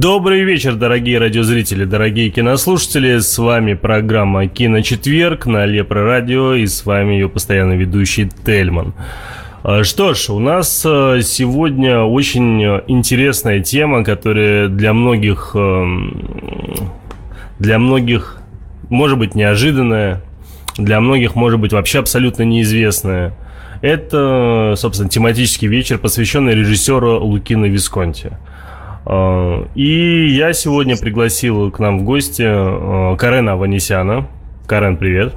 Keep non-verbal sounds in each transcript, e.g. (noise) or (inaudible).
Добрый вечер, дорогие радиозрители, дорогие кинослушатели. С вами программа «Киночетверг» на Лепро Радио и с вами ее постоянный ведущий Тельман. А, что ж, у нас а, сегодня очень интересная тема, которая для многих, эм, для многих может быть неожиданная, для многих может быть вообще абсолютно неизвестная. Это, собственно, тематический вечер, посвященный режиссеру Лукино Висконти. А, и я сегодня пригласил к нам в гости а, Карена Аванесяна. Карен, привет.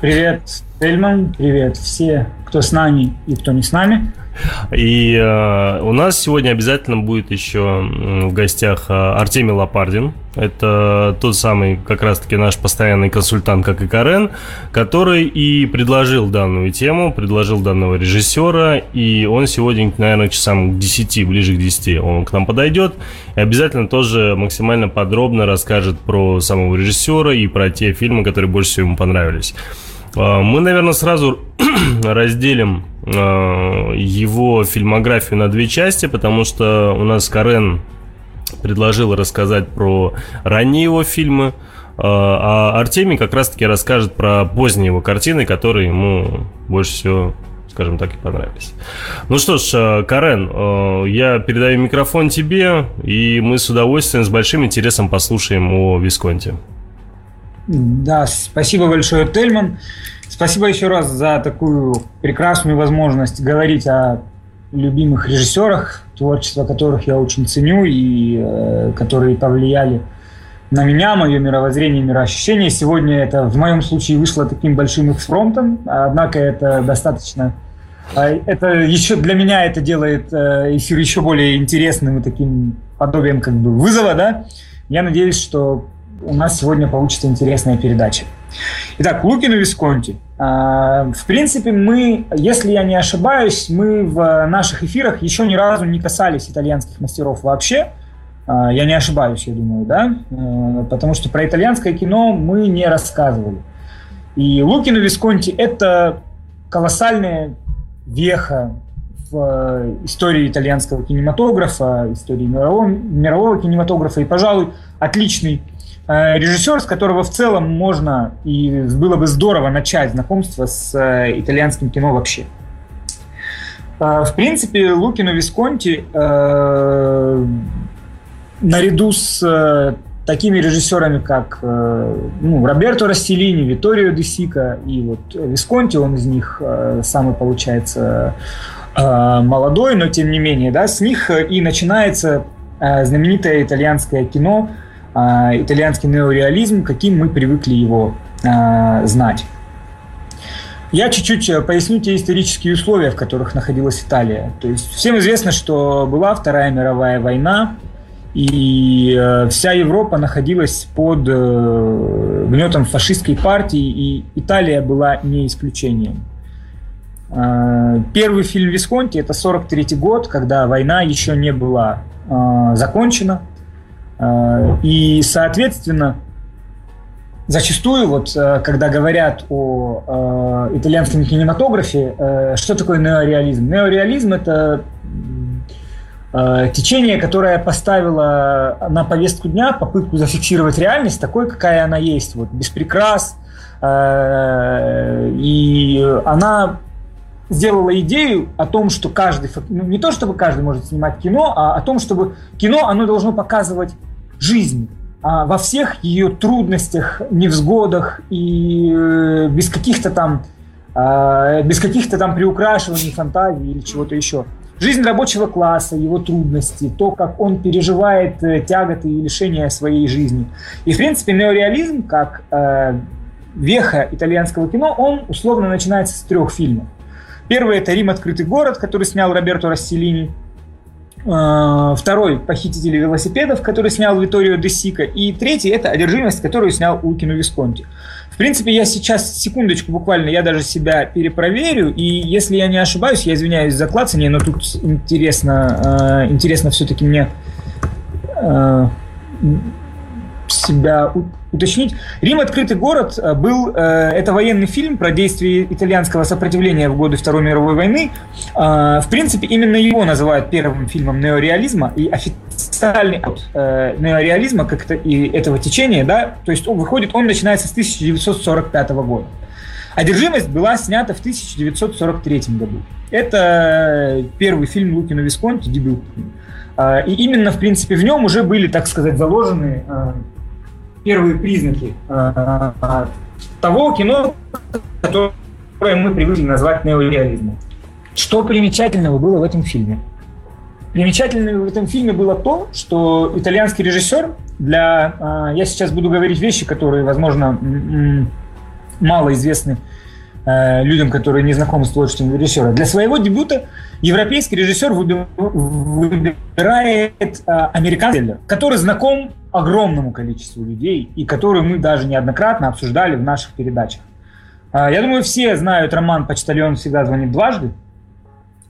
Привет, Эльман, привет все, кто с нами и кто не с нами. И э, у нас сегодня обязательно будет еще в гостях э, Артемий Лопардин. Это тот самый, как раз-таки наш постоянный консультант, как и Карен, который и предложил данную тему, предложил данного режиссера, и он сегодня, наверное, часам к 10, ближе к 10 он к нам подойдет, и обязательно тоже максимально подробно расскажет про самого режиссера и про те фильмы, которые больше всего ему понравились. Э, мы, наверное, сразу (clears throat) разделим его фильмографию на две части, потому что у нас Карен предложил рассказать про ранние его фильмы, э, а Артемий как раз-таки расскажет про поздние его картины, которые ему больше всего скажем так, и понравились. Ну что ж, Карен, я передаю микрофон тебе, и мы с удовольствием, с большим интересом послушаем о Висконте. Да, спасибо большое, Тельман. Спасибо еще раз за такую прекрасную возможность говорить о любимых режиссерах, творчество которых я очень ценю и э, которые повлияли на меня, мое мировоззрение, мироощущение. Сегодня это в моем случае вышло таким большим экспромтом, однако это достаточно... А, это еще для меня это делает э, эфир еще более интересным и таким подобием как бы вызова, да. Я надеюсь, что у нас сегодня получится интересная передача. Итак, Лукин и Висконти. А, в принципе, мы, если я не ошибаюсь, мы в наших эфирах еще ни разу не касались итальянских мастеров вообще. А, я не ошибаюсь, я думаю, да? А, потому что про итальянское кино мы не рассказывали. И Лукин и Висконти – это колоссальная веха в истории итальянского кинематографа, истории мирового, мирового кинематографа и, пожалуй, отличный Э, режиссер, с которого в целом можно и было бы здорово начать знакомство с э, итальянским кино вообще. Э, в принципе, Лукино Висконти наряду с такими режиссерами, как ну, Роберто Растелини, Виторио Де Сика и вот Висконти, он из них самый, получается, молодой, но тем не менее, да, с них и начинается знаменитое итальянское кино – итальянский неореализм, каким мы привыкли его а, знать. Я чуть-чуть э, поясню те исторические условия, в которых находилась Италия. То есть всем известно, что была Вторая мировая война, и э, вся Европа находилась под э, гнетом фашистской партии, и Италия была не исключением. Первый фильм Висконти – это 43 год, когда война еще не была закончена – а, и, соответственно, зачастую, вот, э, когда говорят о э, итальянском кинематографе, э, что такое неореализм? Неореализм – это течение, которое поставило на повестку дня попытку зафиксировать реальность такой, какая она есть, вот, без прикрас, и она сделала идею о том, что каждый, ну, не то чтобы каждый может снимать кино, а о том, чтобы кино, оно должно показывать жизнь а во всех ее трудностях, невзгодах и э, без каких-то там э, без каких-то там приукрашиваний, фантазий или чего-то еще. Жизнь рабочего класса, его трудности, то, как он переживает э, тяготы и лишения своей жизни. И, в принципе, неореализм, как э, веха итальянского кино, он условно начинается с трех фильмов. Первый – это «Рим. Открытый город», который снял Роберто Расселини. Э, второй – «Похитители велосипедов», который снял Виторио де Сика. И третий – это «Одержимость», которую снял Лукино Висконти. В принципе, я сейчас, секундочку буквально, я даже себя перепроверю, и если я не ошибаюсь, я извиняюсь за клацание, но тут интересно, э, интересно все-таки мне э, себя уточнить. Рим «Открытый город» э, был, э, это военный фильм про действие итальянского сопротивления в годы Второй мировой войны. Э, в принципе, именно его называют первым фильмом неореализма, и официальный от неореализма, как это, и этого течения, да, то есть он выходит, он начинается с 1945 года. «Одержимость» была снята в 1943 году. Это первый фильм Лукино Висконти, дебют. И именно, в принципе, в нем уже были, так сказать, заложены первые признаки э, того кино, которое мы привыкли назвать неореализмом. Что примечательного было в этом фильме? Примечательным в этом фильме было то, что итальянский режиссер для... Э, я сейчас буду говорить вещи, которые, возможно, мало известны э, людям, которые не знакомы с творчеством режиссера. Для своего дебюта европейский режиссер выбирает американский, который знаком огромному количеству людей, и которую мы даже неоднократно обсуждали в наших передачах. А, я думаю, все знают роман «Почтальон всегда звонит дважды»,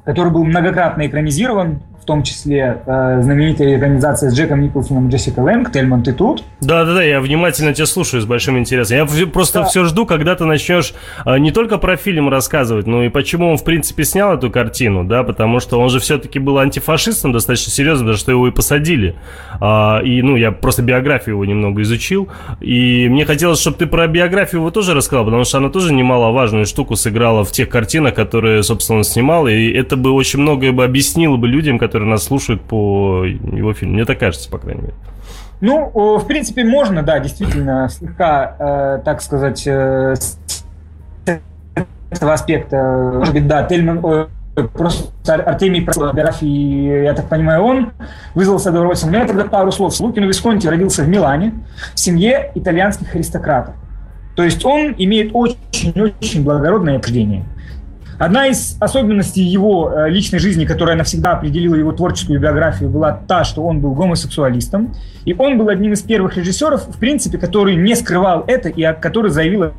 который был многократно экранизирован том числе э, знаменитая организация с Джеком Николсоном и Джессика Лэнг, Тельман, ты тут? Да-да-да, я внимательно тебя слушаю с большим интересом. Я просто да. все жду, когда ты начнешь э, не только про фильм рассказывать, но и почему он, в принципе, снял эту картину, да, потому что он же все-таки был антифашистом достаточно серьезно, даже что его и посадили. А, и, ну, я просто биографию его немного изучил, и мне хотелось, чтобы ты про биографию его тоже рассказал, потому что она тоже немаловажную штуку сыграла в тех картинах, которые, собственно, он снимал, и это бы очень многое бы объяснило бы людям, которые которые нас слушают по его фильму. Мне так кажется, по крайней мере. Ну, в принципе, можно, да, действительно, слегка, э, так сказать, э, этого аспекта, может быть, да, Тельман, э, просто Артемий биографии, я так понимаю, он вызвался добровольцем. У меня тогда пару слов. Лукино Висконти родился в Милане в семье итальянских аристократов. То есть он имеет очень-очень благородное рождение. Одна из особенностей его э, личной жизни, которая навсегда определила его творческую биографию, была та, что он был гомосексуалистом. И он был одним из первых режиссеров, в принципе, который не скрывал это и который заявил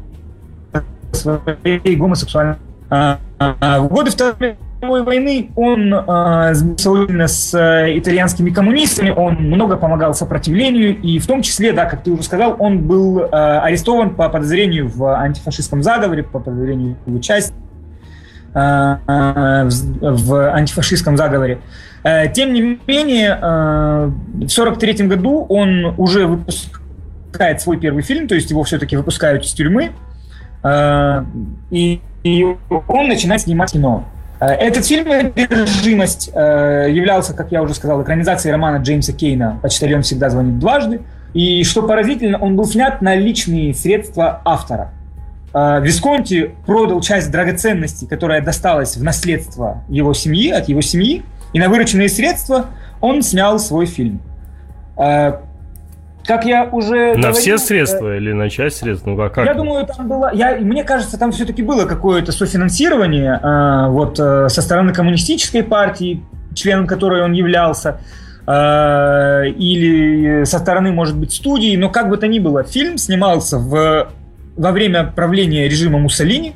о своей гомосексуальности. А, а, в годы Второй мировой войны он а, с э, итальянскими коммунистами, он много помогал сопротивлению, и в том числе, да, как ты уже сказал, он был арестован по подозрению в антифашистском заговоре, по подозрению в участии Э, э, в антифашистском заговоре. Э, тем не менее, в 1943 году он уже выпускает свой первый фильм, то есть его все-таки выпускают из тюрьмы, и, он начинает снимать кино. Этот фильм «Одержимость» являлся, как я уже сказал, экранизацией романа Джеймса Кейна «Почтальон всегда звонит дважды». И что поразительно, он был снят на личные средства автора. А, Висконти продал часть драгоценностей, которая досталась в наследство его семьи, от его семьи, и на вырученные средства он снял свой фильм. А, как я уже На говорил, все средства э, или на часть средств? Ну, как, как? Я думаю, там было... Я, мне кажется, там все-таки было какое-то софинансирование э, вот, э, со стороны коммунистической партии, членом которой он являлся, э, или со стороны, может быть, студии, но как бы то ни было, фильм снимался в во время правления режима Муссолини,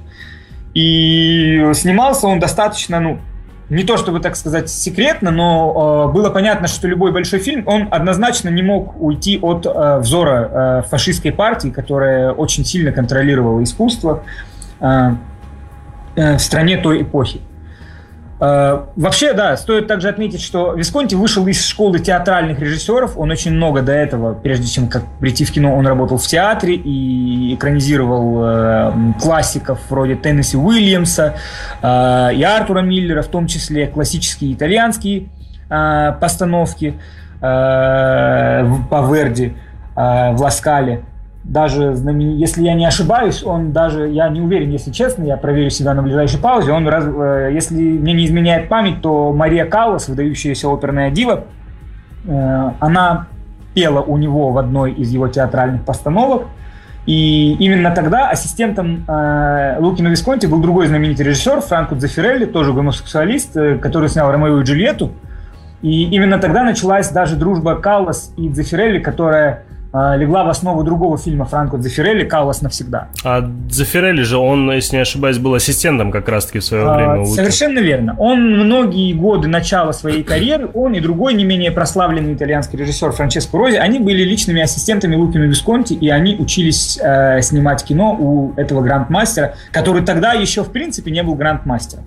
и снимался он достаточно, ну, не то чтобы, так сказать, секретно, но э, было понятно, что любой большой фильм, он однозначно не мог уйти от э, взора э, фашистской партии, которая очень сильно контролировала искусство э, э, в стране той эпохи. Э, вообще, да, стоит также отметить, что Висконти вышел из школы театральных режиссеров. Он очень много до этого, прежде чем как прийти в кино, он работал в театре и экранизировал э, классиков вроде Теннесси Уильямса э, и Артура Миллера, в том числе классические итальянские э, постановки э, по Верди э, в Ласкале даже если я не ошибаюсь, он даже, я не уверен, если честно, я проверю себя на ближайшей паузе, он. Э, если мне не изменяет память, то Мария Каллас, выдающаяся оперная дива, э, она пела у него в одной из его театральных постановок, И именно тогда ассистентом э, Лукино Висконти был другой знаменитый режиссер Франко Дзефирелли, тоже гомосексуалист, э, который снял «Ромео и Джульетту». И именно тогда началась даже дружба Каллас и Дзефирелли, которая легла в основу другого фильма Франко Дзефирелли «Каллас навсегда». А Дзефирелли же, он, если не ошибаюсь, был ассистентом как раз-таки в свое а, время. Совершенно верно. Он многие годы начала своей карьеры, он и другой не менее прославленный итальянский режиссер Франческо Рози, они были личными ассистентами Лукино Висконти, и они учились э, снимать кино у этого грандмастера, который тогда еще, в принципе, не был грандмастером.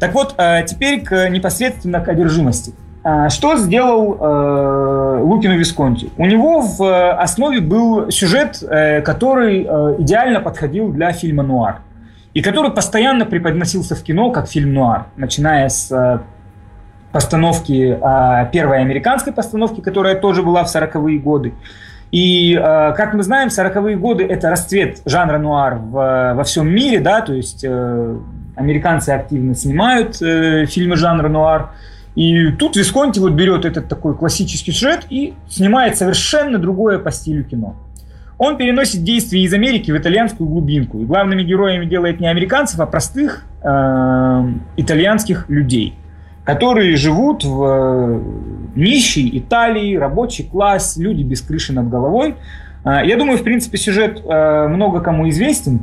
Так вот, э, теперь к непосредственно к одержимости. А, что сделал э, Лукино Висконти? У него в э, основе был сюжет, э, который э, идеально подходил для фильма «Нуар». И который постоянно преподносился в кино как фильм «Нуар», начиная с э, постановки, э, первой американской постановки, которая тоже была в 40-е годы. И, э, как мы знаем, 40-е годы – это расцвет жанра нуар в, во всем мире, да, то есть э, американцы активно снимают э, фильмы жанра нуар – и тут Висконти вот берет этот такой классический сюжет и снимает совершенно другое по стилю кино. Он переносит действия из Америки в итальянскую глубинку. И главными героями делает не американцев, а простых э, итальянских людей, которые живут в э, нищей Италии, рабочий класс, люди без крыши над головой. Э, я думаю, в принципе, сюжет э, много кому известен.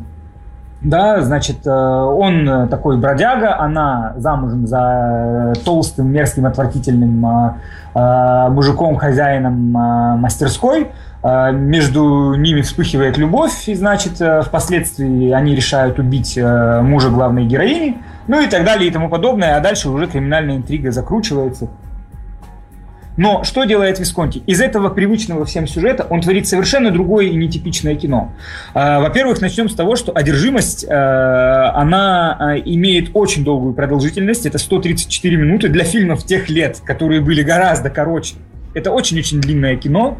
Да, значит, э, он э, такой бродяга, она замужем за э, толстым, мерзким, отвратительным мужиком, хозяином мастерской. Между ними вспыхивает любовь, и, значит, впоследствии они решают убить мужа главной героини, ну и так далее и тому подобное, а дальше уже криминальная интрига закручивается. Но что делает Висконти? Из этого привычного всем сюжета он творит совершенно другое и нетипичное кино. А, во-первых, начнем с того, что одержимость, э, она э, имеет очень долгую продолжительность. Это 134 минуты для фильмов тех лет, которые были гораздо короче. Это очень-очень длинное кино.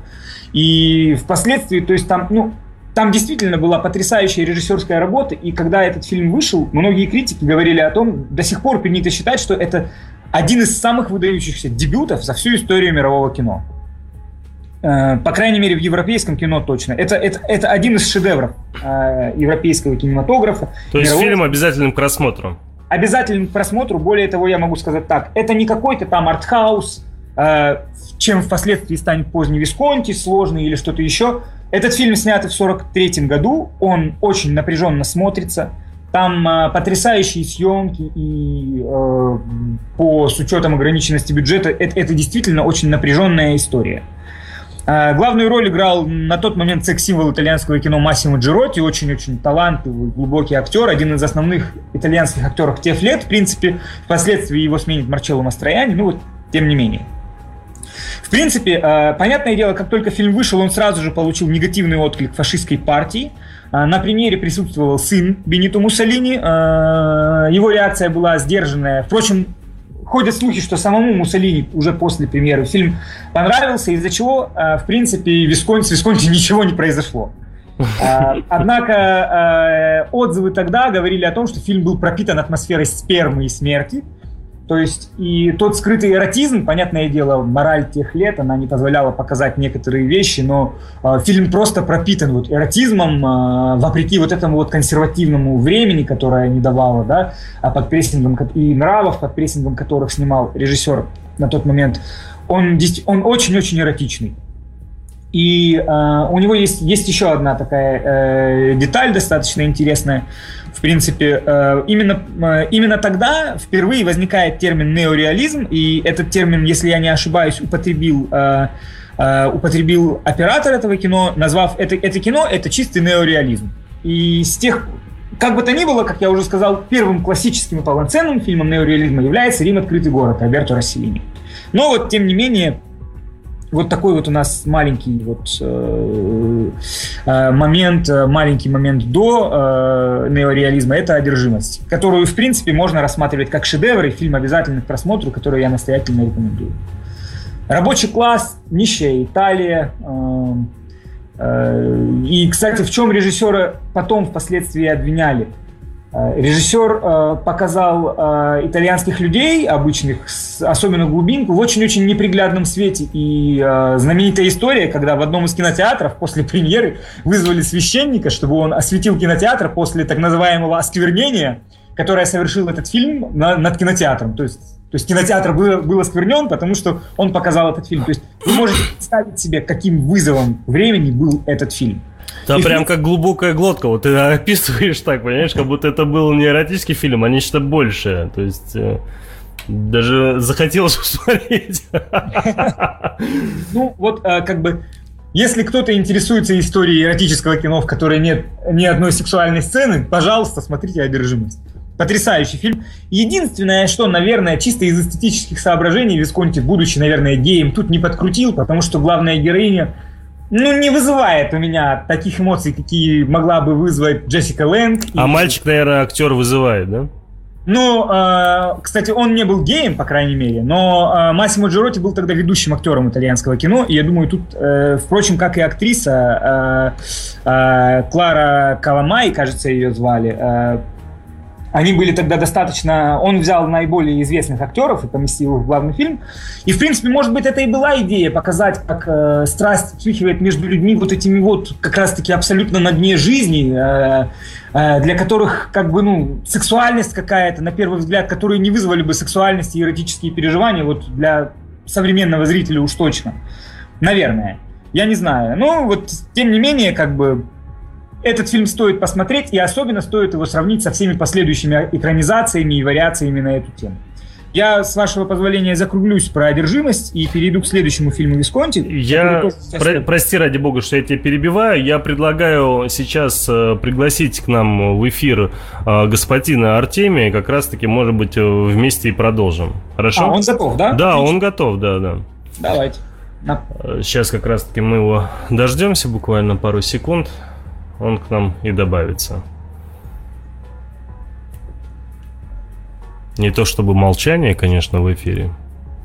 И впоследствии, то есть там, ну, там действительно была потрясающая режиссерская работа, и когда этот фильм вышел, многие критики говорили о том, до сих пор принято считать, что это один из самых выдающихся дебютов за всю историю мирового кино. Э, по крайней мере, в европейском кино точно. Это, это, это один из шедевров э, европейского кинематографа. То есть мирового... фильм обязательным к просмотру? Обязательным к просмотру. Более того, я могу сказать так. Это не какой-то там артхаус, э, чем впоследствии станет поздний Висконти, сложный или что-то еще. Этот фильм снят в 43 году. Он очень напряженно смотрится. Там э, потрясающие съемки, и э, по с учетом ограниченности бюджета это, это действительно очень напряженная история. Э, главную роль играл на тот момент секс-символ итальянского кино Массимо Джеротти, очень-очень талантливый, глубокий актер, один из основных итальянских актеров тех лет. В принципе, впоследствии его сменит Марчелло Мастрояни, ну вот, тем не менее. В принципе, э, понятное дело, как только фильм вышел, он сразу же получил негативный отклик фашистской партии – на премьере присутствовал сын Бенито Муссолини. А, его реакция была сдержанная. Впрочем, ходят слухи, что самому Муссолини уже после премьеры фильм понравился, из-за чего, а, в принципе, Висконти, с Висконти ничего не произошло. Однако отзывы тогда говорили о том, что фильм был пропитан атмосферой спермы и смерти. То есть и тот скрытый эротизм, понятное дело, мораль тех лет, она не позволяла показать некоторые вещи, но э, фильм просто пропитан вот эротизмом, э, вопреки вот этому вот консервативному времени, которое не давало, да, а под прессингом и нравов, под прессингом которых снимал режиссер на тот момент, он, он очень-очень эротичный. И э, у него есть, есть еще одна такая э, деталь достаточно интересная. В принципе, э, именно, э, именно тогда впервые возникает термин неореализм, и этот термин, если я не ошибаюсь, употребил, э, э, употребил оператор этого кино, назвав это, это кино это чистый неореализм. И с тех как бы то ни было, как я уже сказал, первым классическим и полноценным фильмом неореализма является «Рим. Открытый город» Альберто Росселини. Но вот, тем не менее, вот такой вот у нас маленький вот э, э момент, э, маленький момент до э, неореализма – это одержимость, которую, в принципе, можно рассматривать как шедевр и фильм обязательно к просмотру, который я настоятельно рекомендую. Рабочий класс, нищая Италия. Э, э, и, кстати, в чем режиссера потом впоследствии обвиняли? Э, режиссер э, показал э, итальянских людей, обычных, особенно глубинку, в очень-очень неприглядном свете. И знаменитая история, когда в одном из кинотеатров после премьеры вызвали священника, чтобы он осветил кинотеатр после так называемого осквернения, которое совершил этот фильм над кинотеатром. То есть то есть кинотеатр был, был осквернен, потому что он показал этот фильм. То есть вы можете представить себе, каким вызовом времени был этот фильм. Да, прям как глубокая глотка. Вот ты описываешь так, понимаешь, как будто это был не эротический фильм, а нечто большее. То есть э, даже захотелось (laughs) посмотреть. Ну, вот э, как бы если кто-то интересуется историей эротического кино, в которой нет ни одной сексуальной сцены, пожалуйста, смотрите «Одержимость». Потрясающий фильм. Единственное, что, наверное, чисто из эстетических соображений Висконти, будучи, наверное, геем, тут не подкрутил, потому что главная героиня ну, не вызывает у меня таких эмоций, какие могла бы вызвать Джессика Лэнг. А и... мальчик, наверное, актер вызывает, да? Ну, э, кстати, он не был геем, по крайней мере, но э, Массимо Джероти был тогда ведущим актером итальянского кино, и я думаю, тут, э, впрочем, как и актриса э, э, Клара Каламай, кажется, ее звали, э, они были тогда достаточно... Он взял наиболее известных актеров и поместил их в главный фильм. И, в принципе, может быть, это и была идея показать, как э, страсть вспыхивает между людьми вот этими вот как раз-таки абсолютно на дне жизни, э, э, для которых как бы, ну, сексуальность какая-то, на первый взгляд, которые не вызвали бы сексуальность и эротические переживания, вот для современного зрителя уж точно. Наверное. Я не знаю. Но вот, тем не менее, как бы этот фильм стоит посмотреть, и особенно стоит его сравнить со всеми последующими экранизациями и вариациями на эту тему. Я, с вашего позволения, закруглюсь про одержимость и перейду к следующему фильму Висконти. Я, про, прости ради бога, что я тебя перебиваю. Я предлагаю сейчас э, пригласить к нам в эфир э, господина Артемия. Как раз-таки, может быть, э, вместе и продолжим. Хорошо? А, он готов, да? Да, Отлично. он готов, да, да. Давайте. На... Сейчас как раз-таки мы его дождемся буквально пару секунд он к нам и добавится. Не то чтобы молчание, конечно, в эфире.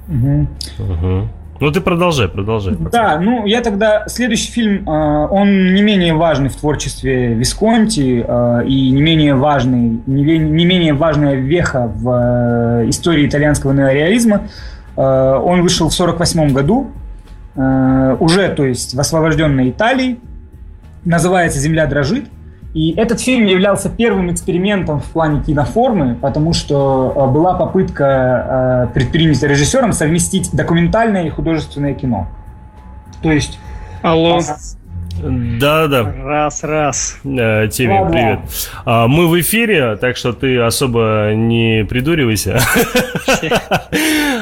Угу. Угу. Ну ты продолжай, продолжай. Да, ну я тогда следующий фильм, а, он не менее важный в творчестве Висконти а, и не менее важный, не менее важная веха в а, истории итальянского неореализма. Он вышел в 1948 году, уже, то есть, в освобожденной Италии называется «Земля дрожит». И этот фильм являлся первым экспериментом в плане киноформы, потому что э, была попытка э, предпринята режиссером совместить документальное и художественное кино. То есть... Алло. Да, да. Раз, раз. Э, Тимми, да, привет. Да. А, мы в эфире, так что ты особо не придуривайся.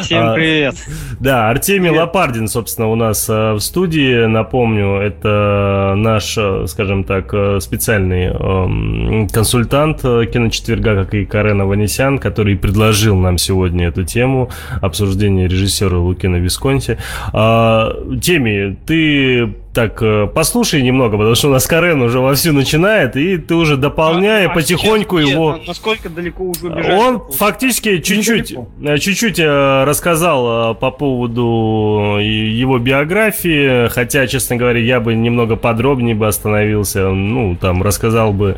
Всем привет. Да, Артемий привет. Лопардин, собственно, у нас э, в студии. Напомню, это наш, э, скажем так, специальный эм, консультант киночетверга, как и Карен Аванесян, который предложил нам сегодня эту тему обсуждения режиссера Лукина Висконти. А, Теми, ты так, э, послушай немного, потому что у нас Карен уже вовсю начинает, и ты уже дополняя а, а потихоньку нет, его... Нет, насколько далеко уже убежать? Он фактически чуть-чуть, э, чуть-чуть э, рассказал по поводу его биографии, хотя, честно говоря, я бы немного подробнее бы остановился, ну, там, рассказал бы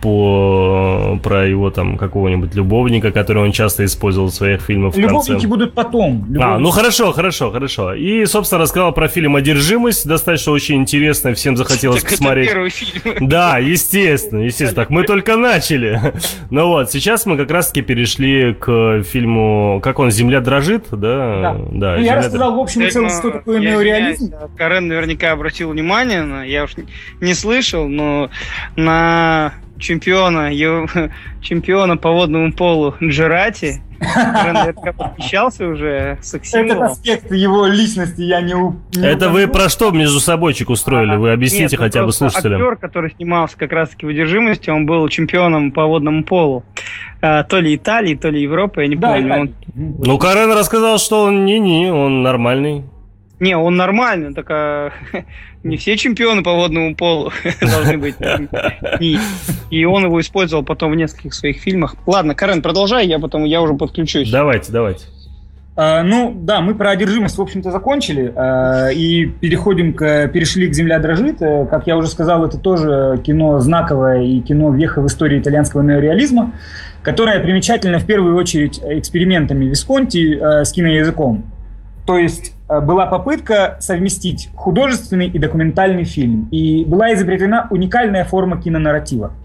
по, про его там какого-нибудь любовника, который он часто использовал в своих фильмах. Любовники будут потом. Любовники. А, ну хорошо, хорошо, хорошо. И, собственно, рассказал про фильм «Одержимость», достаточно очень интересно, всем захотелось так посмотреть. Это первый фильм. Да, естественно, естественно. Так мы только начали. Ну вот, сейчас мы как раз-таки перешли к фильму, как он, «Земля дрожит», да? Да. да ну, я рассказал, в общем и целом, что такое неореализм. Карен наверняка обратил внимание, я уж не слышал, но на чемпиона, (laughs) чемпиона по водному полу Джерати Восхищался уже Этот аспект его личности я не, не Это вы про что между собойчик устроили? Вы объясните Нет, хотя бы слушателям. Актер, который снимался как раз-таки в «Одержимости», он был чемпионом по водному полу. А, то ли Италии, то ли Европы, я не да, помню. Он... Ну, Карен рассказал, что он не-не, он нормальный. Не, он нормальный, так а, (laughs) не все чемпионы по водному полу (laughs) должны быть. И, и он его использовал потом в нескольких своих фильмах. Ладно, Карен, продолжай, я потом я уже подключусь. Давайте, давайте. Uh, ну, да, мы про одержимость, в общем-то, закончили uh, и переходим к, перешли к «Земля дрожит». Uh, как я уже сказал, это тоже кино знаковое и кино веха в истории итальянского неореализма, которое примечательно в первую очередь экспериментами Висконти с киноязыком. То есть была попытка совместить художественный и документальный фильм, и была изобретена уникальная форма кинонарратива –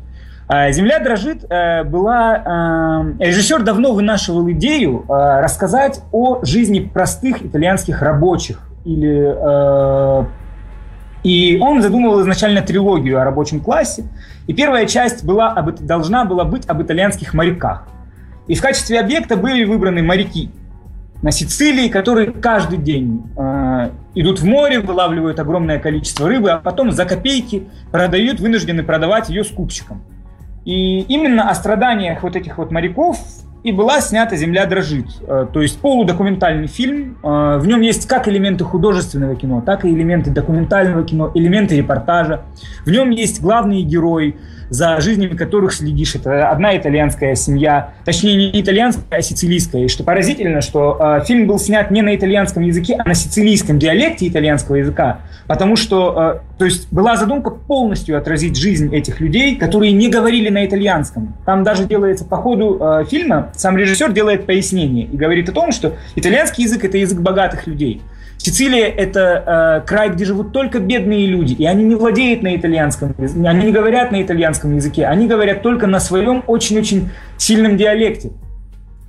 а, «Земля дрожит» э, была... Э, режиссер давно вынашивал идею э, рассказать о жизни простых итальянских рабочих. Или, и он задумывал изначально трилогию о рабочем классе. И первая часть была должна была быть об итальянских моряках. И в качестве объекта были выбраны моряки на Сицилии, которые каждый день э, идут в море, вылавливают огромное количество рыбы, а потом за копейки продают, вынуждены продавать ее скупщикам. И именно о страданиях вот этих вот моряков и была снята «Земля дрожит». Э, то есть полудокументальный фильм. Э, в нем есть как элементы художественного кино, так и элементы документального кино, элементы репортажа. В нем есть главные герои – за жизнями которых следишь. Это одна итальянская семья, точнее не итальянская, а сицилийская. И что поразительно, что э, фильм был снят не на итальянском языке, а на сицилийском диалекте итальянского языка. Потому что, э, то есть была задумка полностью отразить жизнь этих людей, которые не говорили на итальянском. Там даже делается по ходу э, фильма, сам режиссер делает пояснение и говорит о том, что итальянский язык это язык богатых людей. Сицилия – это э, край, где живут только бедные люди, и они не владеют на итальянском они не говорят на итальянском языке, они говорят только на своем очень-очень сильном диалекте.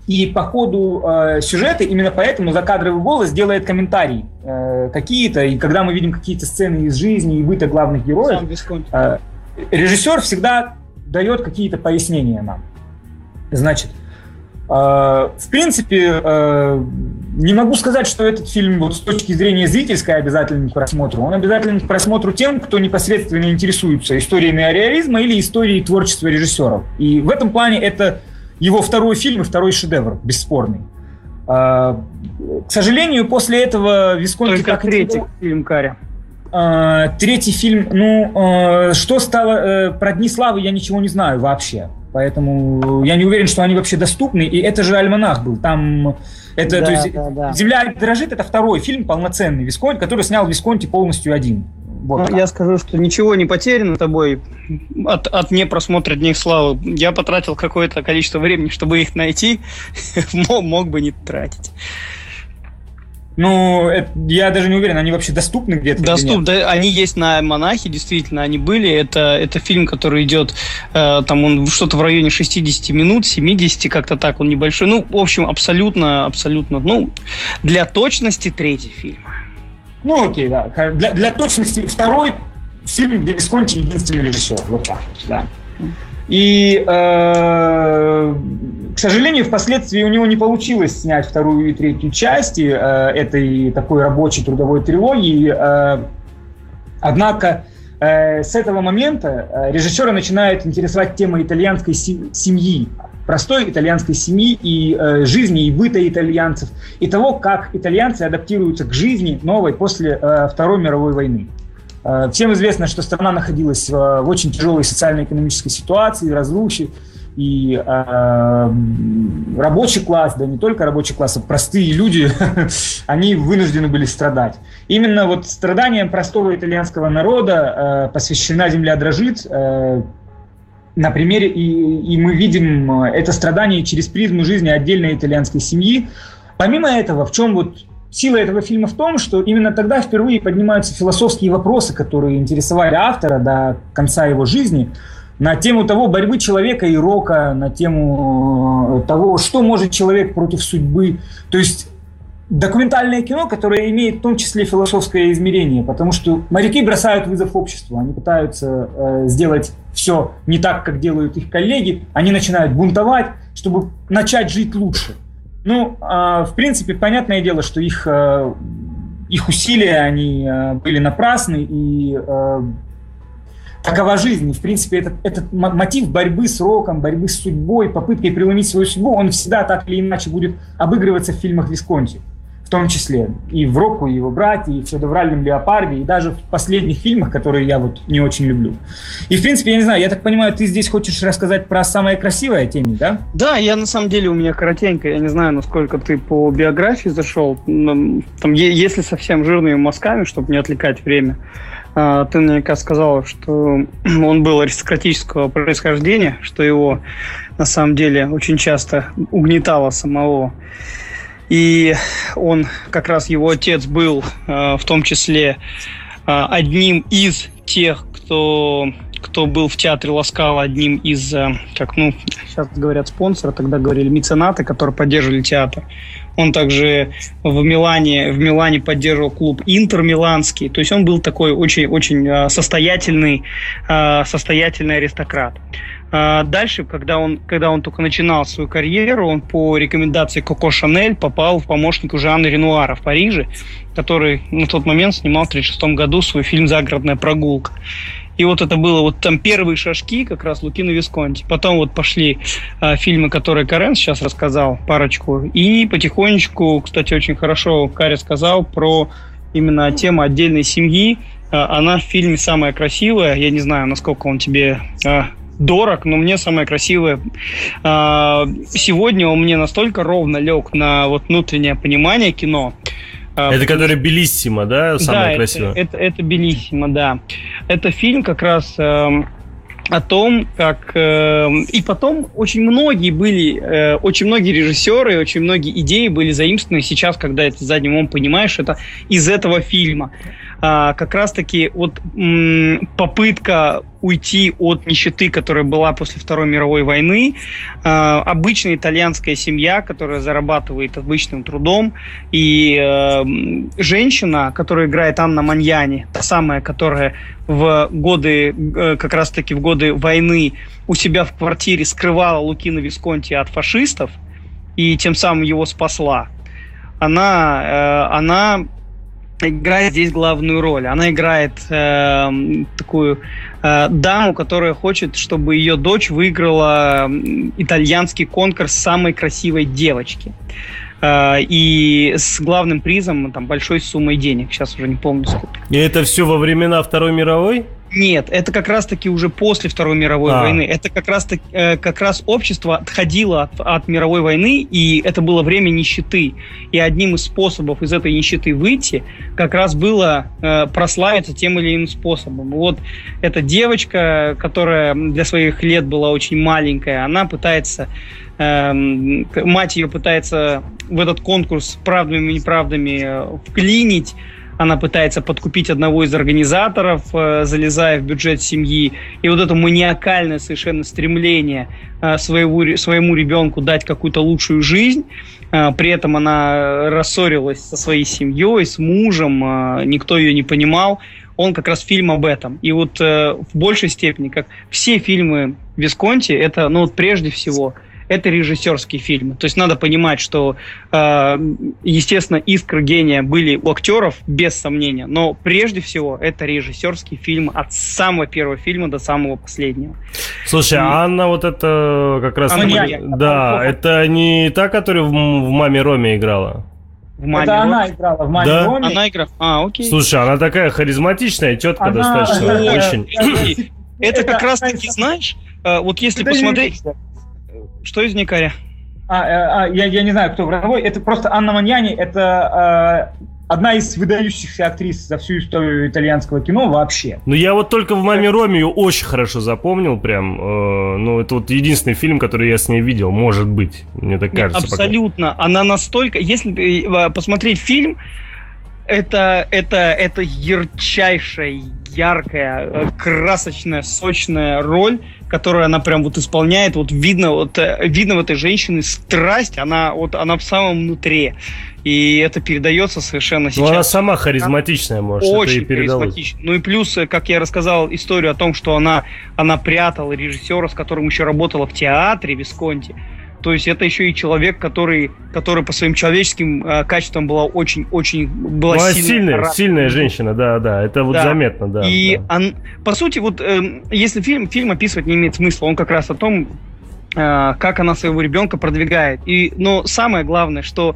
И по ходу э, сюжета именно поэтому закадровый голос делает комментарии э, какие-то, и когда мы видим какие-то сцены из жизни и быта главных героев, э, режиссер всегда дает какие-то пояснения нам. Значит, а, в принципе, а, не могу сказать, что этот фильм вот с точки зрения зрительской обязательный к просмотру. Он обязательный к просмотру тем, кто непосредственно интересуется историей неореализма или историей творчества режиссеров. И в этом плане это его второй фильм и второй шедевр, бесспорный. А, к сожалению, после этого Висконти... Только как третий фильм Каря. Третий фильм, ну, что стало... Э, про Дни Славы я ничего не знаю вообще. Поэтому я не уверен, что они вообще доступны. И это же альманах был. Там это, да, то есть, да, да. «Земля дрожит» — это второй фильм полноценный Висконти, который снял Висконти полностью один. Вот ну, я скажу, что ничего не потеряно тобой от, от непросмотра Дней Славы. Я потратил какое-то количество времени, чтобы их найти. (laughs) Мог бы не тратить. Ну, это, я даже не уверен, они вообще доступны где-то? Доступны, да, они есть на Монахе, действительно, они были. Это, это фильм, который идет, э, там он что-то в районе 60 минут, 70, как-то так, он небольшой. Ну, в общем, абсолютно, абсолютно, ну, для точности третий фильм. Ну, окей, да. Для, для точности второй фильм, где Висконти единственный режиссер. Вот так, да. И, э, к сожалению, впоследствии у него не получилось снять вторую и третью части э, этой такой рабочей трудовой трилогии. Э, однако с этого момента э, режиссера начинает интересовать тема итальянской семьи, простой итальянской семьи и жизни и быта итальянцев, и того, как итальянцы адаптируются к жизни новой после Второй мировой войны. Э, всем известно, что страна находилась в очень тяжелой социально-экономической ситуации, разрухе, и э, рабочий класс, да не только рабочий класс, а простые люди, (laughs) они вынуждены были страдать. Именно вот страданиям простого итальянского народа э, посвящена «Земля дрожит», э, на примере, и, и мы видим э, это страдание через призму жизни отдельной итальянской семьи. Помимо этого, в чем вот сила этого фильма в том, что именно тогда впервые поднимаются философские вопросы, которые интересовали автора до конца его жизни, на тему того борьбы человека и рока, на тему э, того, что может человек против судьбы. То есть документальное кино, которое имеет в том числе философское измерение, потому что моряки бросают вызов обществу, они пытаются э, сделать все не так, как делают их коллеги, они начинают бунтовать, чтобы начать жить лучше. Ну, э, в принципе, понятное дело, что их, э, их усилия, они э, были напрасны, и э, такова жизнь. в принципе, этот, этот мотив борьбы с роком, борьбы с судьбой, попыткой преломить свою судьбу, он всегда так или иначе будет обыгрываться в фильмах Висконти. В том числе. И в Року, и его братья, и в «Федовральном леопарде», и даже в последних фильмах, которые я вот не очень люблю. И, в принципе, я не знаю, я так понимаю, ты здесь хочешь рассказать про самое красивое теме, да? Да, я на самом деле у меня коротенько, я не знаю, насколько ты по биографии зашел. Там, если совсем жирными мазками, чтобы не отвлекать время, а, ты наверняка сказал, что (clears throat) он был аристократического происхождения, что его на самом деле очень часто угнетало самого. И он, как раз его отец был а, в том числе а, одним из тех, кто, кто был в театре Ласкала, одним из, как, ну, сейчас говорят спонсора, тогда говорили меценаты, которые поддерживали театр. Он также в Милане, в Милане поддерживал клуб Интер Миланский. То есть он был такой очень-очень состоятельный, состоятельный аристократ. А, дальше, когда он, когда он только начинал свою карьеру, он по рекомендации Коко Шанель попал в помощник Жанна Ренуара в Париже, который на тот момент снимал в 1936 году свой фильм «Загородная прогулка». И вот это было вот там первые шажки как раз Лукино Висконти. Потом вот пошли э, фильмы, которые Карен сейчас рассказал, парочку. И потихонечку, кстати, очень хорошо Каря сказал про именно тему отдельной семьи. Э, она в фильме самая красивая. Я не знаю, насколько он тебе э, дорог, но мне самое красивое. Сегодня он мне настолько ровно лег на вот внутреннее понимание кино, а, это который Белиссимо, да, самое да, красивое? Это, это, это Белиссимо, да. Это фильм как раз э, о том, как... Э, и потом очень многие были, э, очень многие режиссеры, очень многие идеи были заимствованы сейчас, когда это задним умом понимаешь, это из этого фильма а, как раз-таки вот м, попытка уйти от нищеты, которая была после Второй мировой войны. А, обычная итальянская семья, которая зарабатывает обычным трудом, и э, женщина, которая играет Анна Маньяни, та самая, которая в годы, э, как раз-таки в годы войны у себя в квартире скрывала Лукина Висконти от фашистов, и тем самым его спасла. Она, э, она играет здесь главную роль. Она играет э, такую э, даму, которая хочет, чтобы ее дочь выиграла итальянский конкурс самой красивой девочки. И с главным призом там большой суммой денег. Сейчас уже не помню сколько. И это все во времена Второй мировой? Нет, это как раз-таки уже после Второй мировой а. войны. Это как раз, э, как раз общество отходило от, от мировой войны, и это было время нищеты. И одним из способов из этой нищеты выйти как раз было э, прославиться тем или иным способом. Вот эта девочка, которая для своих лет была очень маленькая, она пытается эм, мать ее пытается в этот конкурс правдами и неправдами э, вклинить, она пытается подкупить одного из организаторов, э, залезая в бюджет семьи. И вот это маниакальное совершенно стремление э, своего, своему ребенку дать какую-то лучшую жизнь. Э, при этом она рассорилась со своей семьей, с мужем, никто ее не понимал. Он как раз фильм об этом. И вот в большей степени, как все фильмы Висконти, это, ну вот прежде всего, это режиссерские фильмы. То есть надо понимать, что, э, естественно, искры гения были у актеров, без сомнения, но прежде всего это режиссерский фильм от самого первого фильма до самого последнего. Слушай, И... а Анна вот это как раз... Анна, я, я, да, это не та, которая в, в «Маме Роме» играла? В маме это Роме? она играла в «Маме да? Роме». Она играла, а, окей. Слушай, она такая харизматичная, тетка она... достаточно, очень. Это, (laughs) это как раз таки, знаешь, э, вот если посмотреть... Что из Никаря? А, а, а, я, я не знаю, кто враговой. Это просто Анна Маньяни. Это а, одна из выдающихся актрис за всю историю итальянского кино вообще. Ну, я вот только в «Маме Ромео» очень хорошо запомнил прям. Э, ну, это вот единственный фильм, который я с ней видел, может быть. Мне так кажется. Нет, абсолютно. Пока. Она настолько... Если э, посмотреть фильм, это, это, это ярчайшая, яркая, э, красочная, сочная роль, которую она прям вот исполняет. Вот видно, вот э, видно в этой женщине страсть, она вот она в самом внутри. И это передается совершенно сейчас. Ну, она сама харизматичная, может, Очень харизматичная. Ну и плюс, э, как я рассказал историю о том, что она, она прятала режиссера, с которым еще работала в театре Висконти. То есть это еще и человек, который, который по своим человеческим э, качествам была очень-очень была ну, сильная, сильная женщина, да, да, это вот да. заметно, да. И да. Он, по сути, вот э, если фильм, фильм описывать не имеет смысла, он как раз о том, э, как она своего ребенка продвигает. И, но самое главное, что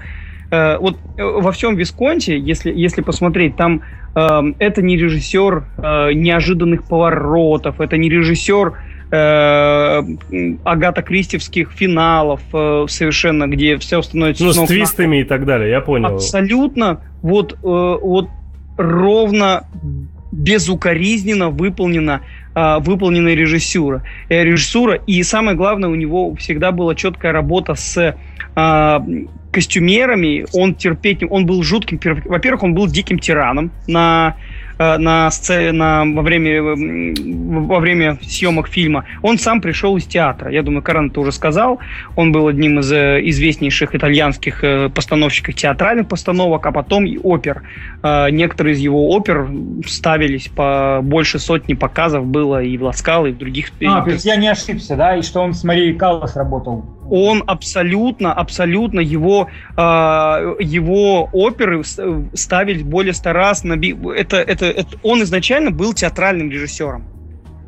э, вот э, во всем Висконти, если, если посмотреть, там э, это не режиссер э, неожиданных поворотов, это не режиссер э, Агата Кристевских финалов э, совершенно, где все становится... Ну, с твистами и так далее, я понял. Абсолютно, вот, э, вот ровно безукоризненно выполнена э, выполнена режиссура. Э, режиссура, и самое главное, у него всегда была четкая работа с э, костюмерами. Он терпеть, он был жутким. Во-первых, он был диким тираном на на сцене, во время, во время съемок фильма. Он сам пришел из театра. Я думаю, Карен это уже сказал. Он был одним из э, известнейших итальянских э, постановщиков театральных постановок, а потом и опер. Некоторые из его опер ставились по больше сотни показов было и в Ласкал, и в других... А, то есть я не ошибся, да? И что он с Марией Каллас работал? Он абсолютно, абсолютно его, э, его оперы ставили более ста раз на би... это, это, это он изначально был театральным режиссером.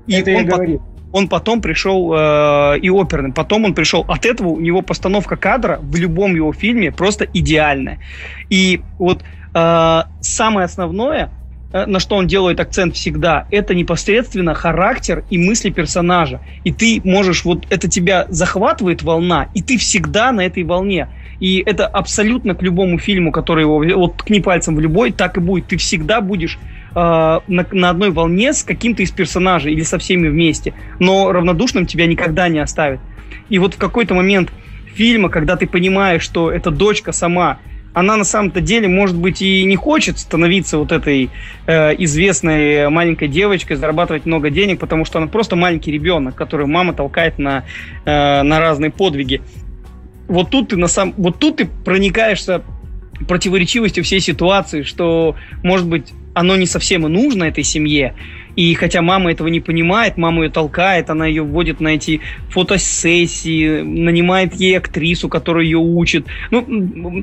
И это он я говорил. Он потом пришел э, и оперным. Потом он пришел. От этого у него постановка кадра в любом его фильме просто идеальная. И вот э, самое основное на что он делает акцент всегда, это непосредственно характер и мысли персонажа. И ты можешь, вот это тебя захватывает волна, и ты всегда на этой волне. И это абсолютно к любому фильму, который его, вот ткни пальцем в любой, так и будет. Ты всегда будешь э, на, на одной волне с каким-то из персонажей или со всеми вместе. Но равнодушным тебя никогда не оставит. И вот в какой-то момент фильма, когда ты понимаешь, что эта дочка сама она на самом-то деле, может быть, и не хочет становиться вот этой э, известной маленькой девочкой, зарабатывать много денег, потому что она просто маленький ребенок, который мама толкает на, э, на разные подвиги. Вот тут ты на сам, вот тут ты проникаешься противоречивостью всей ситуации, что, может быть, оно не совсем и нужно этой семье, и хотя мама этого не понимает, мама ее толкает, она ее вводит на эти фотосессии, нанимает ей актрису, которая ее учит. Ну,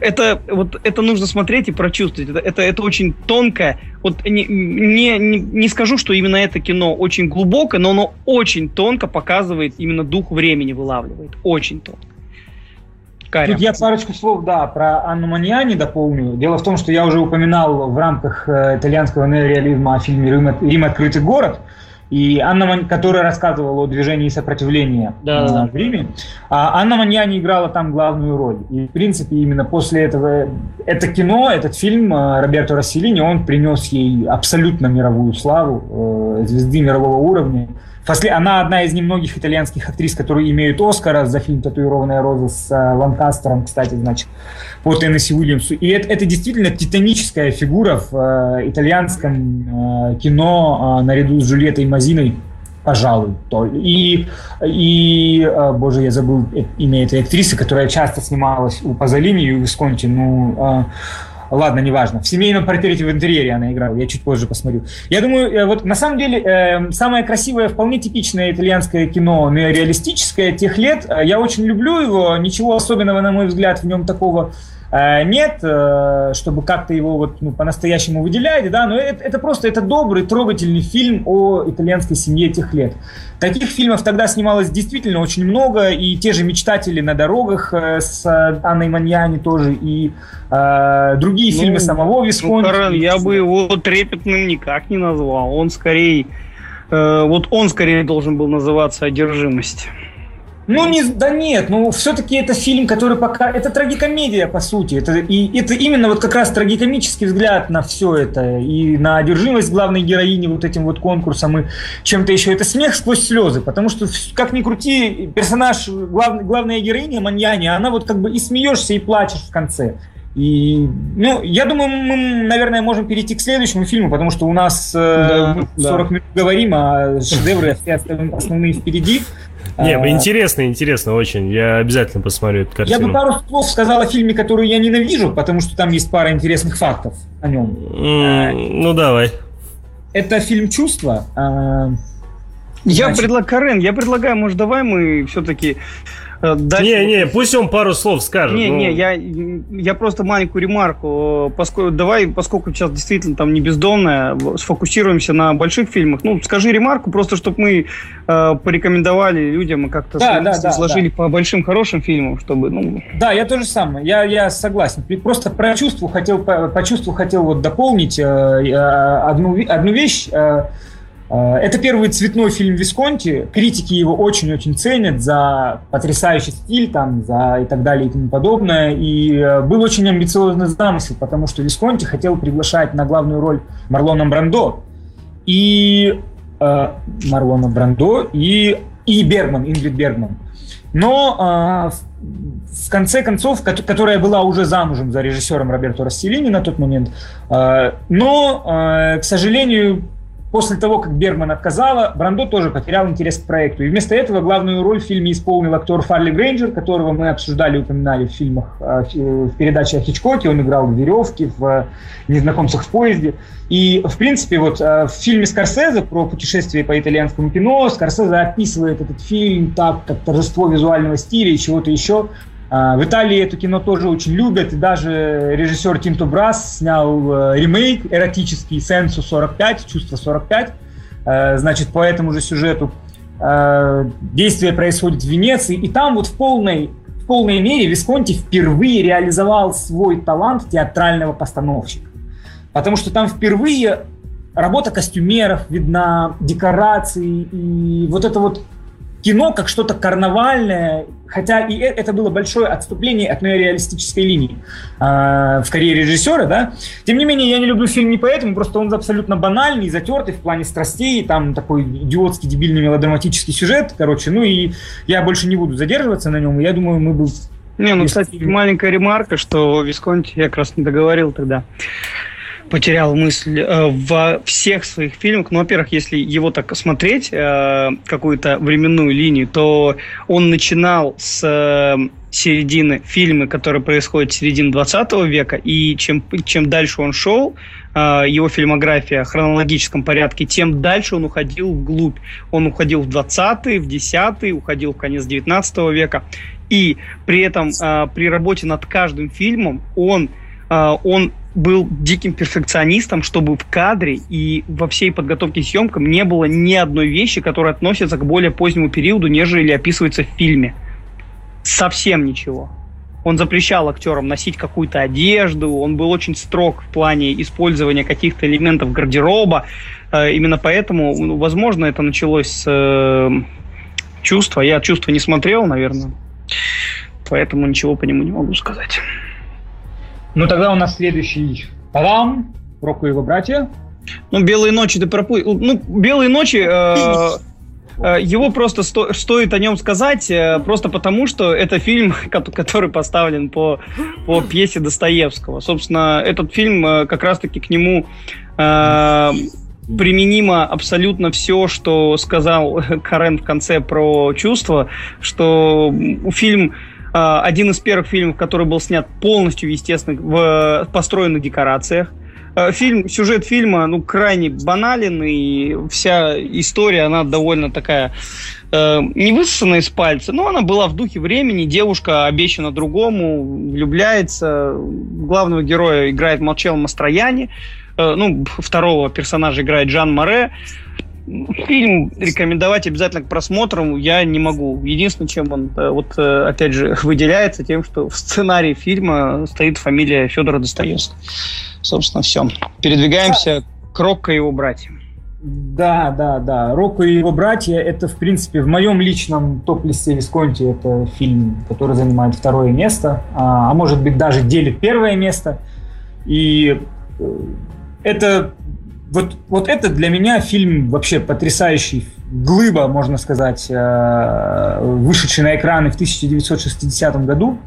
это, вот, это нужно смотреть и прочувствовать. Это, это, это очень тонкое. Вот не, не, не скажу, что именно это кино очень глубокое, но оно очень тонко показывает именно дух времени, вылавливает. Очень тонко. Каря. Тут я парочку слов, да, про Анну Маньяни дополню. Дело в том, что я уже упоминал в рамках э, итальянского неореализма о фильме «Рим, Рим открытый город», и Анна, Ман... которая рассказывала о движении сопротивления да, да. в Риме. А Анна Маньяни играла там главную роль. И, в принципе, именно после этого, это кино, этот фильм э, Роберто Расселини, он принес ей абсолютно мировую славу, э, звезды мирового уровня. Она одна из немногих итальянских актрис, которые имеют Оскара за фильм «Татуированная роза» с э, Ланкастером, кстати, значит, по Теннесси Уильямсу. И это, это действительно титаническая фигура в э, итальянском э, кино э, наряду с Джульеттой Мазиной, пожалуй. И, и, э, боже, я забыл имя этой актрисы, которая часто снималась у Пазолини и у Висконти. Ну, э, Ладно, неважно. В семейном портрете в интерьере она играла. Я чуть позже посмотрю. Я думаю, э, вот на самом деле э, самое красивое, вполне типичное итальянское кино, реалистическое тех лет. Э, я очень люблю его. Ничего особенного, на мой взгляд, в нем такого нет, э, чтобы как-то его вот ну, по-настоящему выделять, да, но это, это просто это добрый, трогательный фильм о итальянской семье тех лет. Таких фильмов тогда снималось действительно очень много, и те же «Мечтатели на дорогах» э, с Анной Маньяни тоже, и э, другие ну, фильмы самого Висконти. Ну, Карен, я бы его трепетным никак не назвал. Он скорее, э, вот он скорее должен был называться «Одержимость». Ну, не, да нет, ну, все-таки это фильм, который пока... Это трагикомедия, по сути. Это, и это именно вот как раз трагикомический взгляд на все это. И на одержимость главной героини вот этим вот конкурсом и чем-то еще. Это смех сквозь слезы. Потому что, как ни крути, персонаж, глав, главная героиня, Маньяни, она вот как бы и смеешься, и плачешь в конце. И, ну, я думаю, мы, наверное, можем перейти к следующему фильму, потому что у нас э, да, э, 40 да. минут говорим, а шедевры все основные впереди. Не, а, интересно, интересно очень. Я обязательно посмотрю эту картину. Я бы пару слов сказал о фильме, который я ненавижу, потому что там есть пара интересных фактов о нем. Mm, ну, давай. Это фильм «Чувство». Я предлагаю, Карен, я предлагаю, может, давай мы все-таки дальше... Не, не, пусть он пару слов скажет. Не, ну... не, я, я просто маленькую ремарку. Поскольку, давай, поскольку сейчас действительно там не бездомная, сфокусируемся на больших фильмах. Ну, скажи ремарку, просто чтобы мы э, порекомендовали людям и как-то да, да, да, сложили да. по большим хорошим фильмам, чтобы, ну... Да, я тоже самое. Я, я согласен. Просто про чувство хотел, по, по чувству хотел вот дополнить э, э одну, одну вещь. Э, Э, это первый цветной фильм Висконти. Критики его очень-очень ценят за потрясающий стиль там, за и так далее и тому подобное. И э, был очень амбициозный замысел, потому что Висконти хотел приглашать на главную роль Марлона Брандо. И э, Марлона Брандо и, и Бергман, Ингрид Бергман. Но э, в конце концов, которая была уже замужем за режиссером Роберто Расселини на тот момент, э, но, э, к сожалению, После того, как Бергман отказала, Брандо тоже потерял интерес к проекту. И вместо этого главную роль в фильме исполнил актер Фарли Грейнджер, которого мы обсуждали, упоминали в фильмах, а, в передаче о Хичкоке. Он играл в «Веревке», в «Незнакомцах в поезде». И, в принципе, вот в фильме Скорсезе про путешествие по итальянскому кино Скорсезе описывает этот фильм так, как торжество визуального стиля и чего-то еще. А, в Италии это кино тоже очень любят, и даже режиссер Тинто Брас снял э, ремейк эротический «Сенсу 45», «Чувство 45», э, значит, по этому же сюжету. Э, действие происходит в Венеции, и там вот в полной, в полной мере Висконти впервые реализовал свой талант театрального постановщика. Потому что там впервые работа костюмеров видна, декорации, и вот это вот кино как что-то карнавальное, хотя и э, это было большое отступление от моей реалистической линии э, в карьере режиссера, да. Тем не менее, я не люблю фильм не поэтому, просто он абсолютно банальный, затертый в плане страстей, там такой идиотский, дебильный мелодраматический сюжет, короче, ну и я больше не буду задерживаться на нем, я думаю, мы бы... Не, ну, кстати, маленькая ремарка, что Висконти я как раз не договорил тогда потерял мысль э, во всех своих фильмах. Ну, во-первых, если его так смотреть, э, какую-то временную линию, то он начинал с э, середины фильмы, которые происходят в середине 20 века, и чем, чем дальше он шел, его фильмография в хронологическом порядке, тем дальше он уходил вглубь. Он уходил в 20-е, в 10-е, уходил в конец 19 века. И при этом при работе над каждым фильмом он, он был диким перфекционистом, чтобы в кадре и во всей подготовке съемкам не было ни одной вещи, которая относится к более позднему периоду, нежели описывается в фильме. Совсем ничего. Он запрещал актерам носить какую-то одежду, он был очень строг в плане использования каких-то элементов гардероба. Э, именно поэтому, ну, возможно, это началось с э, чувства. Я чувства не смотрел, наверное. Поэтому ничего по нему не могу сказать. Ну, тогда у нас следующий Тарам, Рокко и его братья. Ну, «Белые ночи» ты пропустил. Ну, «Белые ночи» э, э, его просто сто, стоит о нем сказать, э, просто потому, что это фильм, (laughs) который поставлен по, по пьесе Достоевского. Собственно, этот фильм э, как раз-таки к нему э, применимо абсолютно все, что сказал (laughs) Карен в конце про чувства, что фильм один из первых фильмов, который был снят полностью, естественно, в построенных декорациях. А, фильм, сюжет фильма, ну, крайне банален, и вся история, она довольно такая э, не высосанная из пальца, но она была в духе времени. Девушка обещана другому, влюбляется. Главного героя играет Молчел Мастрояни. Э, ну, второго персонажа играет Жан Море фильм рекомендовать обязательно к просмотру я не могу. Единственное, чем он, э, вот э, опять же, (laughs) выделяется тем, что в сценарии фильма стоит фамилия Федора Достоевского. Собственно, все. Передвигаемся к Рокко и его братьям. Да, да, да. Рокко и его братья это, в принципе, в моем личном топ-листе Висконти это фильм, который занимает второе место, а, а может быть даже делит первое место. И э, это вот, вот это для меня фильм вообще потрясающий, глыба, можно сказать, э, вышедший на экраны в 1960 году.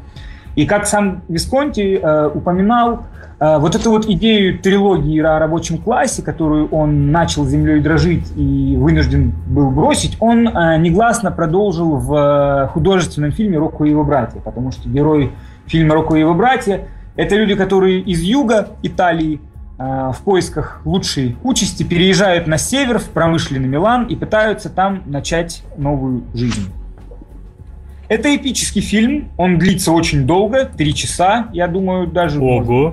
И как сам Висконти э, упоминал, э, вот эту вот идею трилогии о рабочем классе, которую он начал землей дрожить и вынужден был бросить, он негласно продолжил в художественном фильме «Рокко и его братья», потому что герой фильма «Рокко и его братья» — это люди, которые из юга Италии Э, в поисках лучшей участи переезжают на север, в промышленный Милан и пытаются там начать новую жизнь. Это эпический фильм, он длится очень долго, три часа, я думаю, даже. Ого.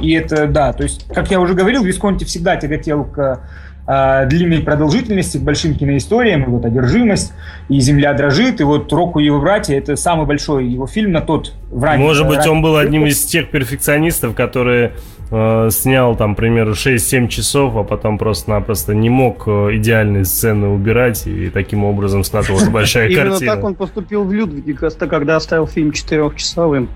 И это, да, то есть, как я уже говорил, Висконти всегда тяготел к э, длинной продолжительности, к большим киноисториям, и вот «Одержимость», и «Земля дрожит», и вот «Рокку и его братья» — это самый большой его фильм на тот в ранний, Может быть, он был одним из тех перфекционистов, которые э, снял там, примеру, 6-7 часов, а потом просто-напросто не мог э, идеальные сцены убирать, и таким образом складывалась (laughs) большая картина. Именно так он поступил в Людвиге, когда оставил фильм четырехчасовым.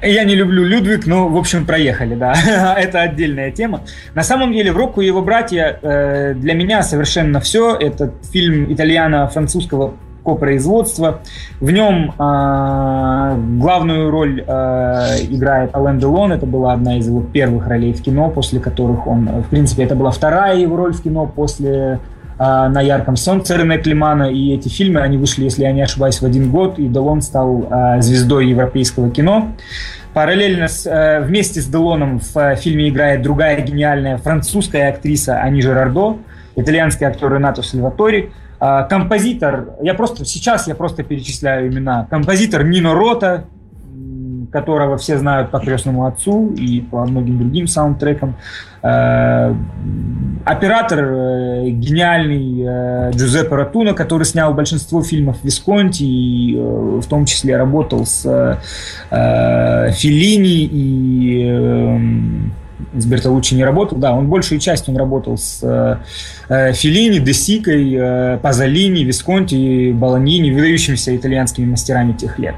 Я не люблю Людвиг, но, в общем, проехали, да. (laughs) это отдельная тема. На самом деле, в «Рокку и его братья» э, для меня совершенно все. Это фильм итальяно-французского копроизводства. В нем э, главную роль э, играет Ален Делон. Это была одна из его первых ролей в кино, после которых он... В принципе, это была вторая его роль в кино после а, на ярком солнце Рене Климана, и эти фильмы, они вышли, если я не ошибаюсь, в один год, и Делон стал а, звездой европейского кино. Параллельно с, э, вместе с Делоном в э, фильме играет другая гениальная французская актриса Ани Жерардо, итальянский актер Ренато Сальватори, а, композитор, я просто сейчас я просто перечисляю имена, композитор Нино Рота, которого все знают по «Крестному отцу» и по многим другим саундтрекам. Э, оператор э, гениальный э, Джузеппе Ратуна, который снял большинство фильмов Висконти и в том числе работал с Филини и с Бертолуччи не работал, да, он большую часть он работал с э, Филини, Десикой, э, Пазолини, Висконти, Баланини, выдающимися итальянскими мастерами тех лет.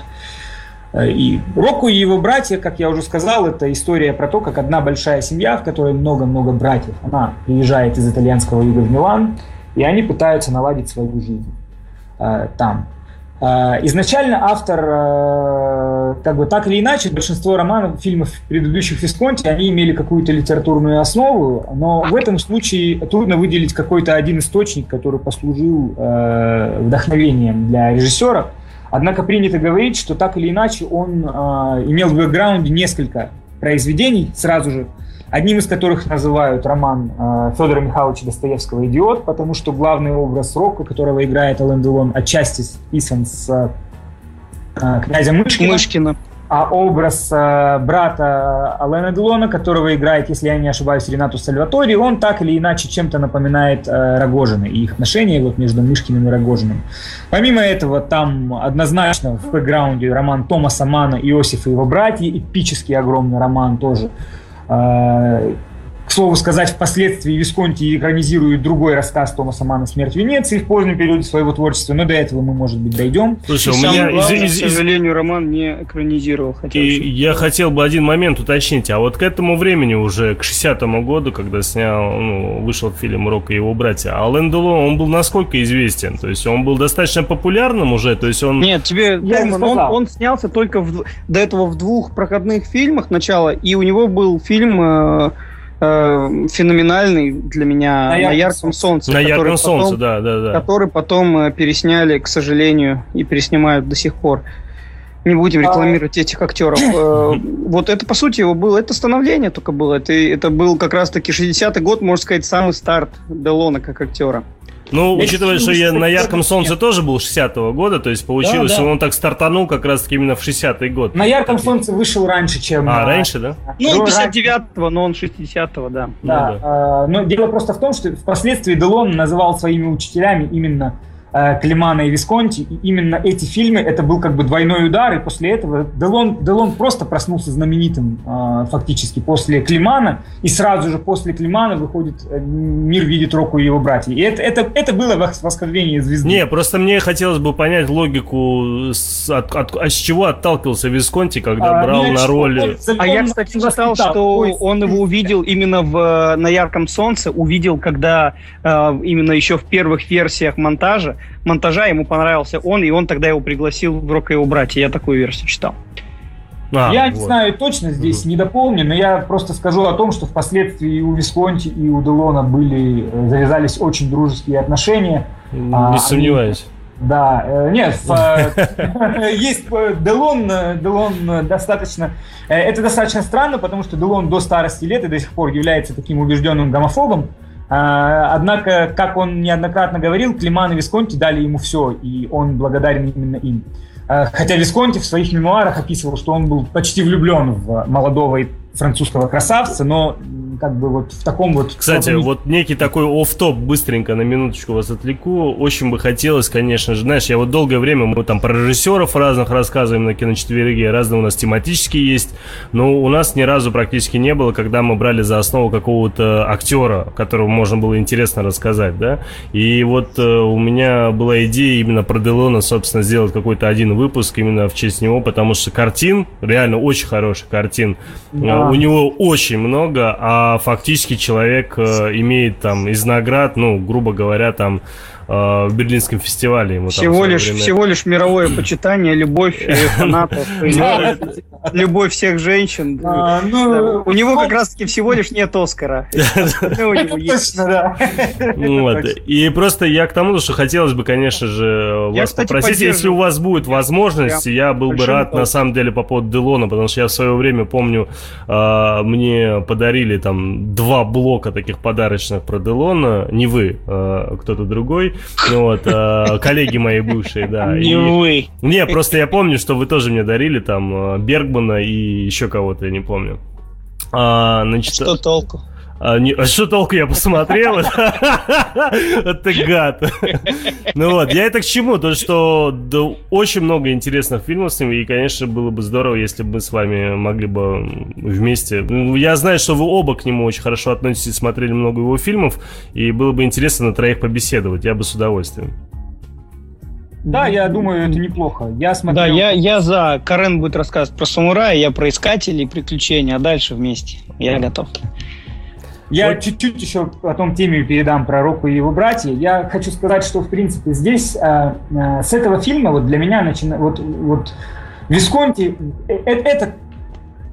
Э, и Рокку и его братья, как я уже сказал, это история про то, как одна большая семья, в которой много-много братьев, она приезжает из итальянского юга в Милан, и они пытаются наладить свою жизнь э, там. Э, изначально автор, э, как бы так или иначе, большинство романов, фильмов предыдущих Висконти, они имели какую-то литературную основу, но в этом случае трудно выделить какой-то один источник, который послужил э, вдохновением для режиссера. Однако принято говорить, что так или иначе он э, имел в бэкграунде несколько произведений сразу же, одним из которых называют роман э, Федора Михайловича Достоевского «Идиот», потому что главный образ Рока, которого играет Ален Делон, отчасти списан с э, князя Мышкина. Мышкина а образ э, брата Алена Делона, которого играет, если я не ошибаюсь, Ренату Сальватори, он так или иначе чем-то напоминает э, Рогожина и их отношения вот между Мышкиным и Рогожиным. Помимо этого, там однозначно в бэкграунде роман Томаса Мана «Иосиф и его братья», эпический огромный роман тоже, э, к слову сказать, впоследствии Висконти экранизирует другой рассказ Томаса Мана «Смерть Венеции» в позднем периоде своего творчества, но до этого мы, может быть, дойдем. Слушай, у меня, главное, из, из, к сожалению, роман не экранизировал. Хотел и я хотел бы один момент уточнить. А вот к этому времени, уже к 60-му году, когда снял, ну, вышел фильм «Рок и его братья», Ален Делон, он был насколько известен? То есть он был достаточно популярным уже? То есть он... Нет, тебе, я Томан, он, он снялся только в, до этого в двух проходных фильмах начала, и у него был фильм... Э, э, феноменальный для меня на, на ярком солнце. На ярком солнце, да, да, да. Который потом э, пересняли, к сожалению, и переснимают до сих пор. Не будем а рекламировать а... этих актеров. Э, (coughs) вот это, по сути, его было, это становление только было. Это, это был как раз-таки 60-й год, можно сказать, самый старт Делона как актера. Ну, я учитывая, что я на ярком солнце тоже был 60-го года, то есть получилось, да, да. что он так стартанул как раз таки именно в 60-й год. На ярком солнце вышел раньше, чем... А, раньше, да? Ну, 59-го, но он 60-го, да. Да, ну, да. А, но дело просто в том, что впоследствии Делон называл своими учителями именно Э, Климана и Висконти, и именно эти фильмы, это был как бы двойной удар, и после этого Делон, Делон просто проснулся знаменитым э, фактически после Климана, и сразу же после Климана выходит э, «Мир видит Року и его братья». И это, это, это было восхождение звезды. Не, просто мне хотелось бы понять логику, с, от, от, от, с чего отталкивался Висконти, когда а, брал на роли... а я, кстати, читал, что он его увидел именно в, на ярком солнце, увидел, когда э, именно еще в первых версиях монтажа монтажа ему понравился он, и он тогда его пригласил в «Рок и его братья». Я такую версию читал. А, я вот. не знаю точно, здесь угу. не дополню, но я просто скажу о том, что впоследствии и у Висконти, и у Делона были, э, завязались очень дружеские отношения. Не а, сомневаюсь. Они, да, э, нет, (laughs) э, (laughs) есть Делон, Делон достаточно, это достаточно странно, потому что Делон до старости лет и до сих пор является таким убежденным гомофобом, однако, как он неоднократно говорил, Климан и Висконти дали ему все, и он благодарен именно им. А, хотя Висконти в своих мемуарах описывал, что он был почти влюблен в молодого французского красавца, но как бы вот в таком вот... Кстати, вот некий такой оф топ быстренько на минуточку вас отвлеку. Очень бы хотелось, конечно же, знаешь, я вот долгое время, мы там про режиссеров разных рассказываем на киночетверге, разные у нас тематические есть, но у нас ни разу практически не было, когда мы брали за основу какого-то актера, которого можно было интересно рассказать, да, и вот э, у меня была идея именно про Делона, собственно, сделать какой-то один выпуск именно в честь него, потому что картин, реально очень хороший картин, да. у него очень много, а фактически человек э, имеет там из наград, ну, грубо говоря, там в Берлинском фестивале ему всего лишь время... всего лишь мировое почитание, любовь (laughs) фанатов, любовь всех женщин. А, ну, у него как раз таки всего лишь нет Оскара. (laughs) И просто я к тому, что хотелось бы, конечно же, вас попросить, если у вас будет возможность, я был бы рад на самом деле по поводу Делона, потому что я в свое время помню, а, мне подарили там два блока таких подарочных про Делона, не вы, а кто-то другой, вот, коллеги мои бывшие, да. (laughs) Не вы. Не, просто я помню, что вы тоже мне дарили там Берг Бергмана и еще кого-то, я не помню. А, значит, что толку? А, не, а что толку я посмотрел? (laughs) Это гад. Ну вот, я это к чему? То, что да, очень много интересных фильмов с ним, и, конечно, было бы здорово, если бы мы с вами могли бы вместе... Ну, я знаю, что вы оба к нему очень хорошо относитесь, смотрели много его фильмов, и было бы интересно на троих побеседовать, я бы с удовольствием. Да, я думаю, это неплохо. Я смотрел... Да, я, я за. Карен будет рассказывать про самурая, я про искателей приключения, а дальше вместе. Я готов. Я вот. чуть-чуть еще потом теме передам про Року и его братья. Я хочу сказать, что, в принципе, здесь э, э, с этого фильма вот для меня начина... вот, вот Висконти, э, э это,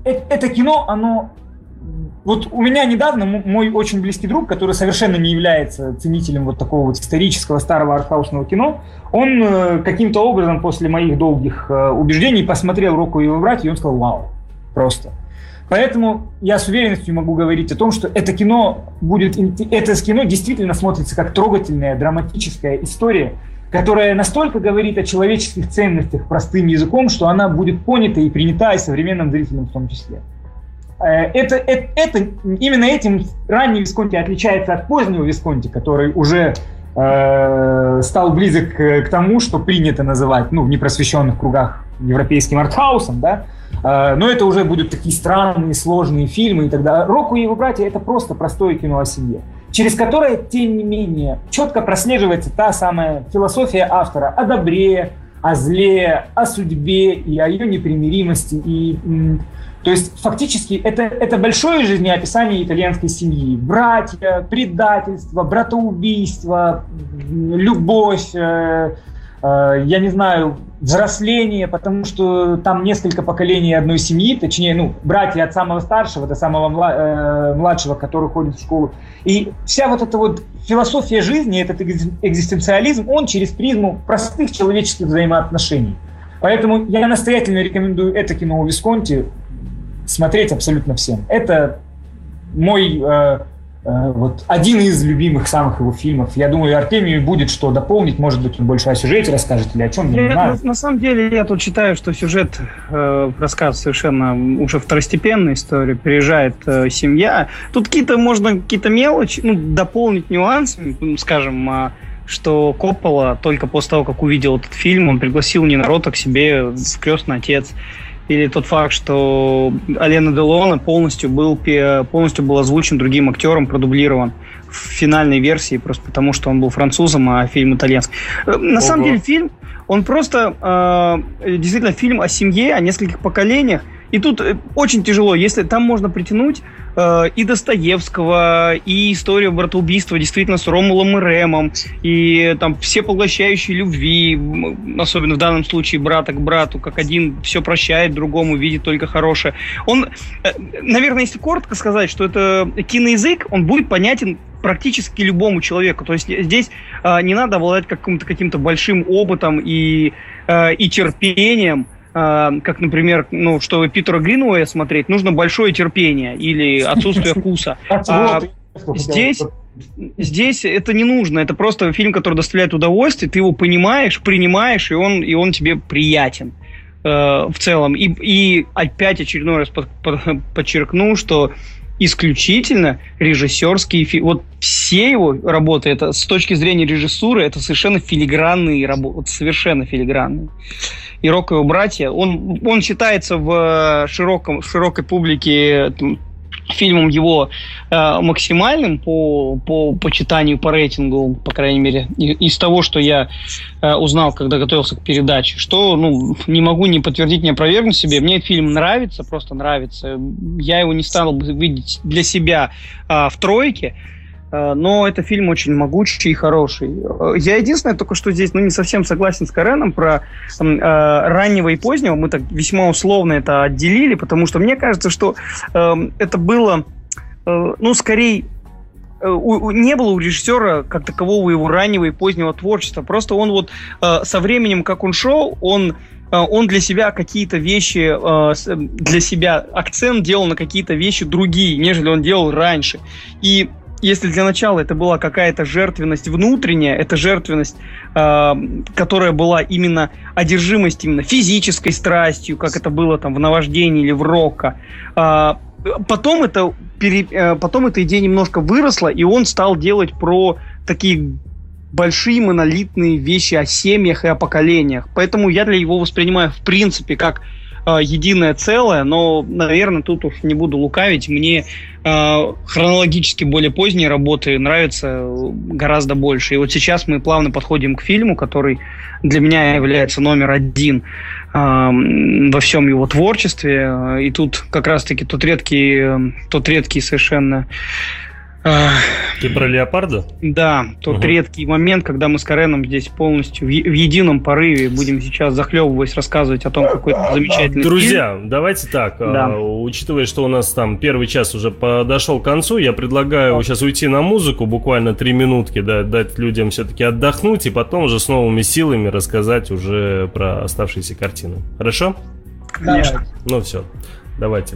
э, это кино, оно вот у меня недавно мой очень близкий друг, который совершенно не является ценителем вот такого вот исторического старого артхаусного кино, он э, каким-то образом после моих долгих э, убеждений посмотрел «Року и его братья», и он сказал «Вау!» Просто. Поэтому я с уверенностью могу говорить о том, что это кино будет, это кино действительно смотрится как трогательная, драматическая история, которая настолько говорит о человеческих ценностях простым языком, что она будет понята и принята и современным зрителям в том числе. Э, это, это, это, именно этим ранний Висконти отличается от позднего Висконти, который уже э, стал близок к, тому, что принято называть, ну, в непросвещенных кругах европейским артхаусом, да, но это уже будут такие странные, сложные фильмы и тогда Року и его братья это просто простое кино о семье, через которое, тем не менее, четко прослеживается та самая философия автора о добре, о зле, о судьбе и о ее непримиримости и то есть фактически это, это большое жизнеописание итальянской семьи. Братья, предательство, братоубийство, любовь, э, э, я не знаю, взросление, потому что там несколько поколений одной семьи, точнее, ну, братья от самого старшего до самого э, младшего, который ходит в школу. И вся вот эта вот философия жизни, этот экзистенциализм, он через призму простых человеческих взаимоотношений. Поэтому я настоятельно рекомендую это кино у Висконти смотреть абсолютно всем. Это мой э, э, вот один из любимых самых его фильмов. Я думаю, Артемию будет что дополнить, может быть, он больше о сюжете расскажет или о чем, я, не знаю. На, на самом деле, я тут считаю, что сюжет э, рассказ совершенно уже второстепенная история. Приезжает э, семья. Тут какие-то, можно какие-то мелочи, ну, дополнить нюансы, скажем, э, что Коппола только после того, как увидел этот фильм, он пригласил Нина к себе в крестный отец или тот факт, что Алена Делона полностью был, полностью был озвучен другим актером, продублирован в финальной версии, просто потому что он был французом, а фильм итальянский. Э, на Ого. самом деле фильм, он просто э, действительно фильм о семье, о нескольких поколениях, и тут э, очень тяжело, если там можно притянуть и Достоевского, и историю братоубийства действительно с Ромулом и Ремом, и там все поглощающие любви, особенно в данном случае брата к брату, как один все прощает другому, видит только хорошее. Он, э, наверное, если коротко сказать, что это киноязык, он будет понятен практически любому человеку. То есть здесь э, не надо обладать каким-то каким-то большим опытом и, э, и терпением, как, например, ну, чтобы Питера Гринуэя смотреть, нужно большое терпение или отсутствие (laughs) вкуса. А здесь здесь это не нужно. Это просто фильм, который доставляет удовольствие. Ты его понимаешь, принимаешь, и он, и он тебе приятен э, в целом. И, и опять очередной раз под, под, (laughs) подчеркну, что исключительно режиссерские фильмы. Вот все его работы, это с точки зрения режиссуры, это совершенно филигранные работы, совершенно филигранные. И Рок и его братья, он, он считается в широком, в широкой публике фильмом его э, максимальным по, по почитанию, по рейтингу, по крайней мере, из того, что я э, узнал, когда готовился к передаче, что ну, не могу ни подтвердить, ни опровергнуть себе. Мне фильм нравится, просто нравится. Я его не стал видеть для себя э, в тройке, но это фильм очень могучий и хороший. Э, я единственное только что здесь ну, не совсем согласен с Кареном про э, раннего и позднего. Мы так весьма условно это отделили, потому что мне кажется, что э, это было, э, ну, скорее э, у, не было у режиссера как такового его раннего и позднего творчества. Просто он вот э, со временем, как он шел, он он для себя какие-то вещи, для себя акцент делал на какие-то вещи другие, нежели он делал раньше. И если для начала это была какая-то жертвенность внутренняя, это жертвенность, э, которая была именно одержимость именно физической страстью, как это было там в наваждении или в рока, э, потом это пере, э, потом эта идея немножко выросла, и он стал делать про такие большие монолитные вещи о семьях и о поколениях. Поэтому я для его воспринимаю в принципе как единое целое, но, наверное, тут уж не буду лукавить, мне э, хронологически более поздние работы нравятся гораздо больше. И вот сейчас мы плавно подходим к фильму, который для меня является номер один э, во всем его творчестве. И тут как раз-таки тот редкий, тот редкий совершенно ты про леопарда? Да, тот угу. редкий момент, когда мы с Кареном здесь полностью в, в едином порыве будем сейчас захлебываясь рассказывать о том, какой это замечательный Друзья, фильм. давайте так, да. uh, учитывая, что у нас там первый час уже подошел к концу, я предлагаю да. сейчас уйти на музыку, буквально три минутки, да, дать людям все-таки отдохнуть и потом уже с новыми силами рассказать уже про оставшиеся картины. Хорошо? Конечно. Ну все, давайте.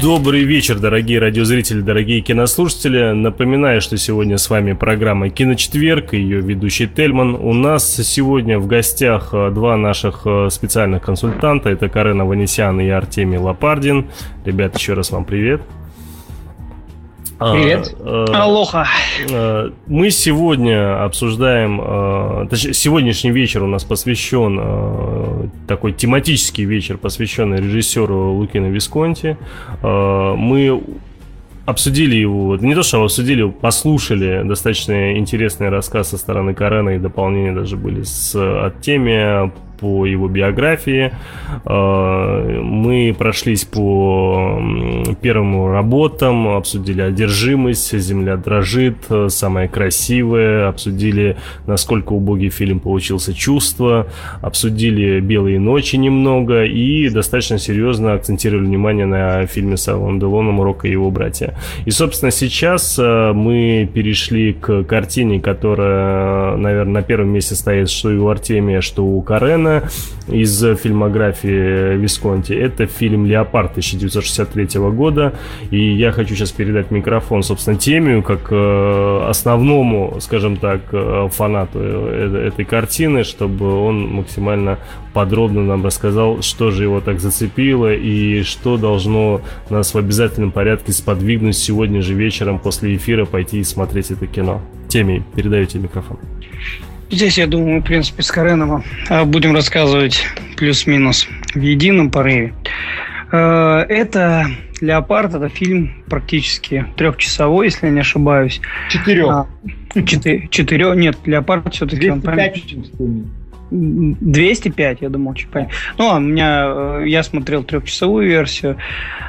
Добрый вечер, дорогие радиозрители, дорогие кинослушатели. Напоминаю, что сегодня с вами программа «Киночетверг» и ее ведущий Тельман. У нас сегодня в гостях э, два наших э, специальных консультанта. Это Карена Ванесян и Артемий Лопардин. Ребят, еще раз вам привет. Привет. А, э, Алоха. Э, мы сегодня обсуждаем, э, точнее, сегодняшний вечер у нас посвящен, такой тематический вечер, посвященный режиссеру Лукино Висконти. Мы обсудили его, не то что обсудили, послушали достаточно интересный рассказ со стороны Карена и дополнения даже были с от теме по его биографии. Э, мы прошлись по первым работам, обсудили одержимость, земля дрожит, самое красивое, обсудили, насколько убогий фильм получился чувство, обсудили белые ночи немного и достаточно серьезно акцентировали внимание на фильме с Аллом Делоном «Рок и его братья». И, собственно, сейчас э, мы перешли к картине, которая, наверное, на первом месте стоит что и у Артемия, что у Карена, Бэтмена из фильмографии Висконти. Это фильм «Леопард» 1963 года. И я хочу сейчас передать микрофон, собственно, Темию, как э, основному, скажем так, э, фанату э, этой картины, чтобы он максимально подробно нам рассказал, что же его так зацепило и что должно нас в обязательном порядке сподвигнуть сегодня же вечером после эфира пойти и смотреть это кино. Теми, передаю тебе микрофон. Здесь, я думаю, мы, в принципе, с Кареном а, будем рассказывать плюс-минус в едином порыве. Э, это «Леопард» – это фильм практически трехчасовой, если я не ошибаюсь. Четырех. А, четыре, четырех, нет, «Леопард» все-таки... 205 205, я думал, чуть понятно. Ну, а у меня, э, я смотрел трехчасовую версию.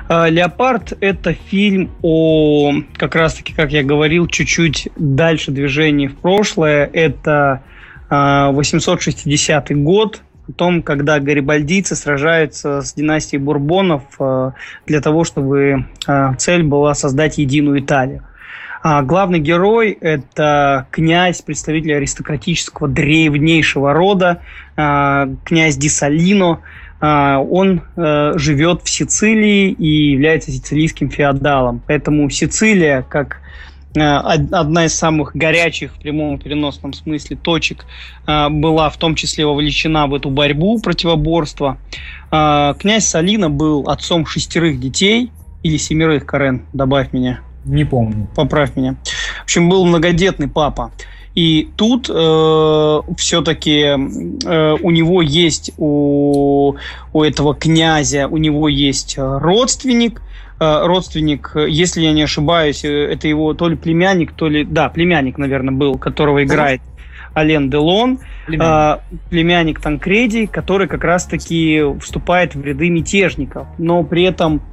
Э, «Леопард» — это фильм о, как раз-таки, как я говорил, чуть-чуть дальше движения в прошлое. Это 860 э, год, о том, когда гарибальдийцы сражаются с династией Бурбонов для того, чтобы цель была создать единую Италию. А главный герой – это князь, представитель аристократического древнейшего рода, а, князь Дисалино. А, он а, живет в Сицилии и является сицилийским феодалом. Поэтому Сицилия, как а, одна из самых горячих в прямом переносном смысле точек а, была в том числе вовлечена в эту борьбу, противоборство. А, князь Салина был отцом шестерых детей или семерых, Карен, добавь меня. Не помню. Поправь меня. В общем, был многодетный папа. И тут э, все-таки э, у него есть, у, у этого князя, у него есть родственник, э, родственник, если я не ошибаюсь, э, это его то ли племянник, то ли, да, племянник, наверное, был, которого играет Ален Делон, племянник, э, племянник Танкреди, который как раз-таки вступает в ряды мятежников, но при этом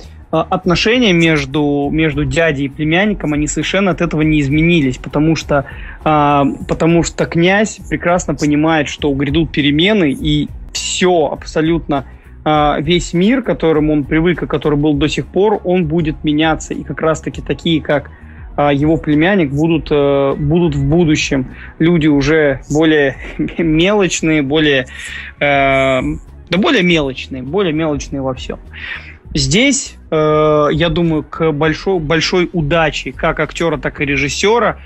отношения между, между дядей и племянником, они совершенно от этого не изменились, потому что, а, потому что князь прекрасно понимает, что грядут перемены, и все абсолютно а, весь мир, к которому он привык, и который был до сих пор, он будет меняться. И как раз-таки такие, как его племянник, будут, э, будут в будущем люди уже более (laughs) мелочные, более, э, да более мелочные, более мелочные во всем. Здесь, э, я думаю, к большой, большой удаче как актера, так и режиссера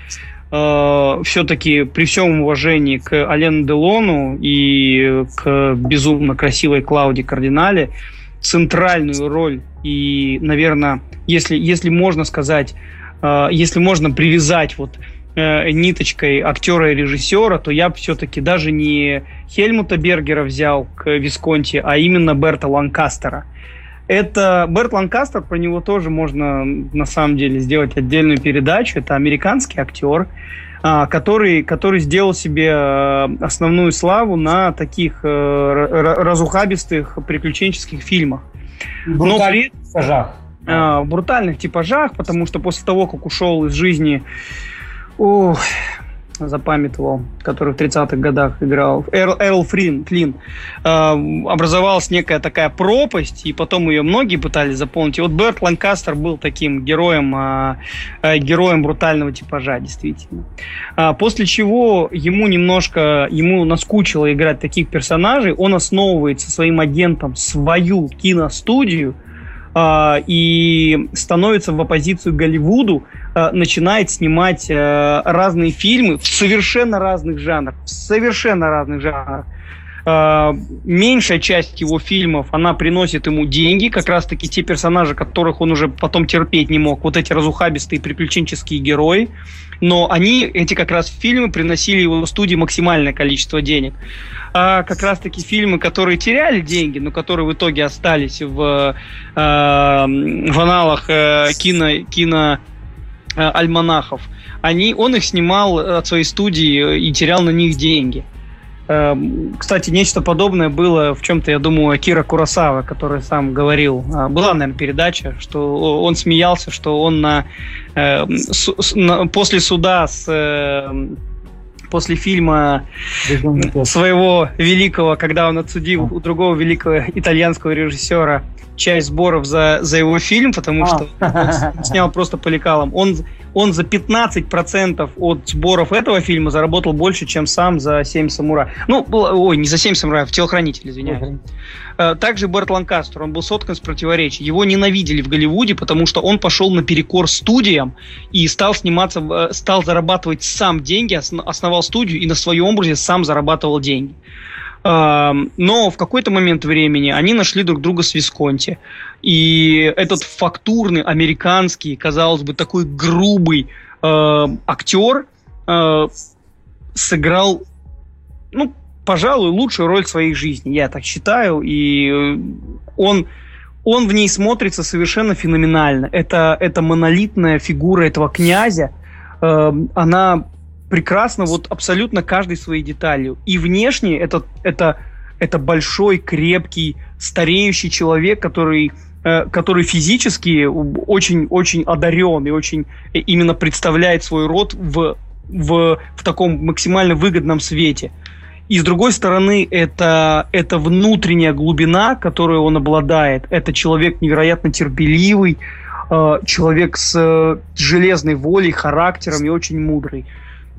э, все-таки при всем уважении к Алену Делону и к безумно красивой Клауди Кардинале центральную роль и, наверное, если, если можно сказать, э, если можно привязать вот э, ниточкой актера и режиссера, то я все-таки даже не Хельмута Бергера взял к Висконти, а именно Берта Ланкастера. Это Берт Ланкастер, про него тоже можно на самом деле сделать отдельную передачу. Это американский актер, а, который, который сделал себе э, основную славу на таких э, разухабистых приключенческих фильмах. Но при типажах. в брутальных типажах, потому что после того, как ушел из жизни Ох, запамятовал, который в 30-х годах играл, Эрл, Эрл Флин, Флин, э, образовалась некая такая пропасть, и потом ее многие пытались заполнить. И вот Берт Ланкастер был таким героем, э, э, героем брутального типажа, действительно. А, после чего ему немножко, ему наскучило играть таких персонажей, он основывает со своим агентом свою киностудию, э, и становится в оппозицию Голливуду, Э, начинает снимать э, разные фильмы в совершенно разных жанрах. В совершенно разных жанрах. Э, меньшая часть его фильмов, она приносит ему деньги, как раз-таки те персонажи, которых он уже потом терпеть не мог, вот эти разухабистые приключенческие герои, но они, эти как раз фильмы, приносили его студии максимальное количество денег. А как раз-таки фильмы, которые теряли деньги, но которые в итоге остались в, э, в аналах э, кино, кино альманахов, они, он их снимал от своей студии и терял на них деньги. Эм, кстати, нечто подобное было в чем-то, я думаю, Акира Курасава, который сам говорил. А, была, наверное, передача, что он смеялся, что он на, э, на после суда с э, после фильма своего великого, когда он отсудил у другого великого итальянского режиссера часть сборов за, за его фильм, потому а. что он снял просто по лекалам. Он, он за 15% от сборов этого фильма заработал больше, чем сам за 7 самураев. Ну, ой, не за 7 самураев, телохранитель, извиняюсь. Uh-huh. Также Берт Ланкастер, он был соткан с противоречий. Его ненавидели в Голливуде, потому что он пошел наперекор студиям и стал сниматься, э, стал зарабатывать сам деньги, основал студию и на своем образе сам зарабатывал деньги. Но в какой-то момент времени они нашли друг друга с Висконти. И этот фактурный, американский, казалось бы, такой грубый э, актер э, сыграл, ну, пожалуй, лучшую роль в своей жизни, я так считаю. И он, он в ней смотрится совершенно феноменально. Это, это монолитная фигура этого князя. Э, она прекрасно вот абсолютно каждой своей деталью. И внешне это, это, это большой, крепкий, стареющий человек, который э, который физически очень-очень одарен и очень э, именно представляет свой род в, в, в таком максимально выгодном свете. И с другой стороны, это, это внутренняя глубина, которую он обладает. Это человек невероятно терпеливый, э, человек с железной волей, характером и очень мудрый.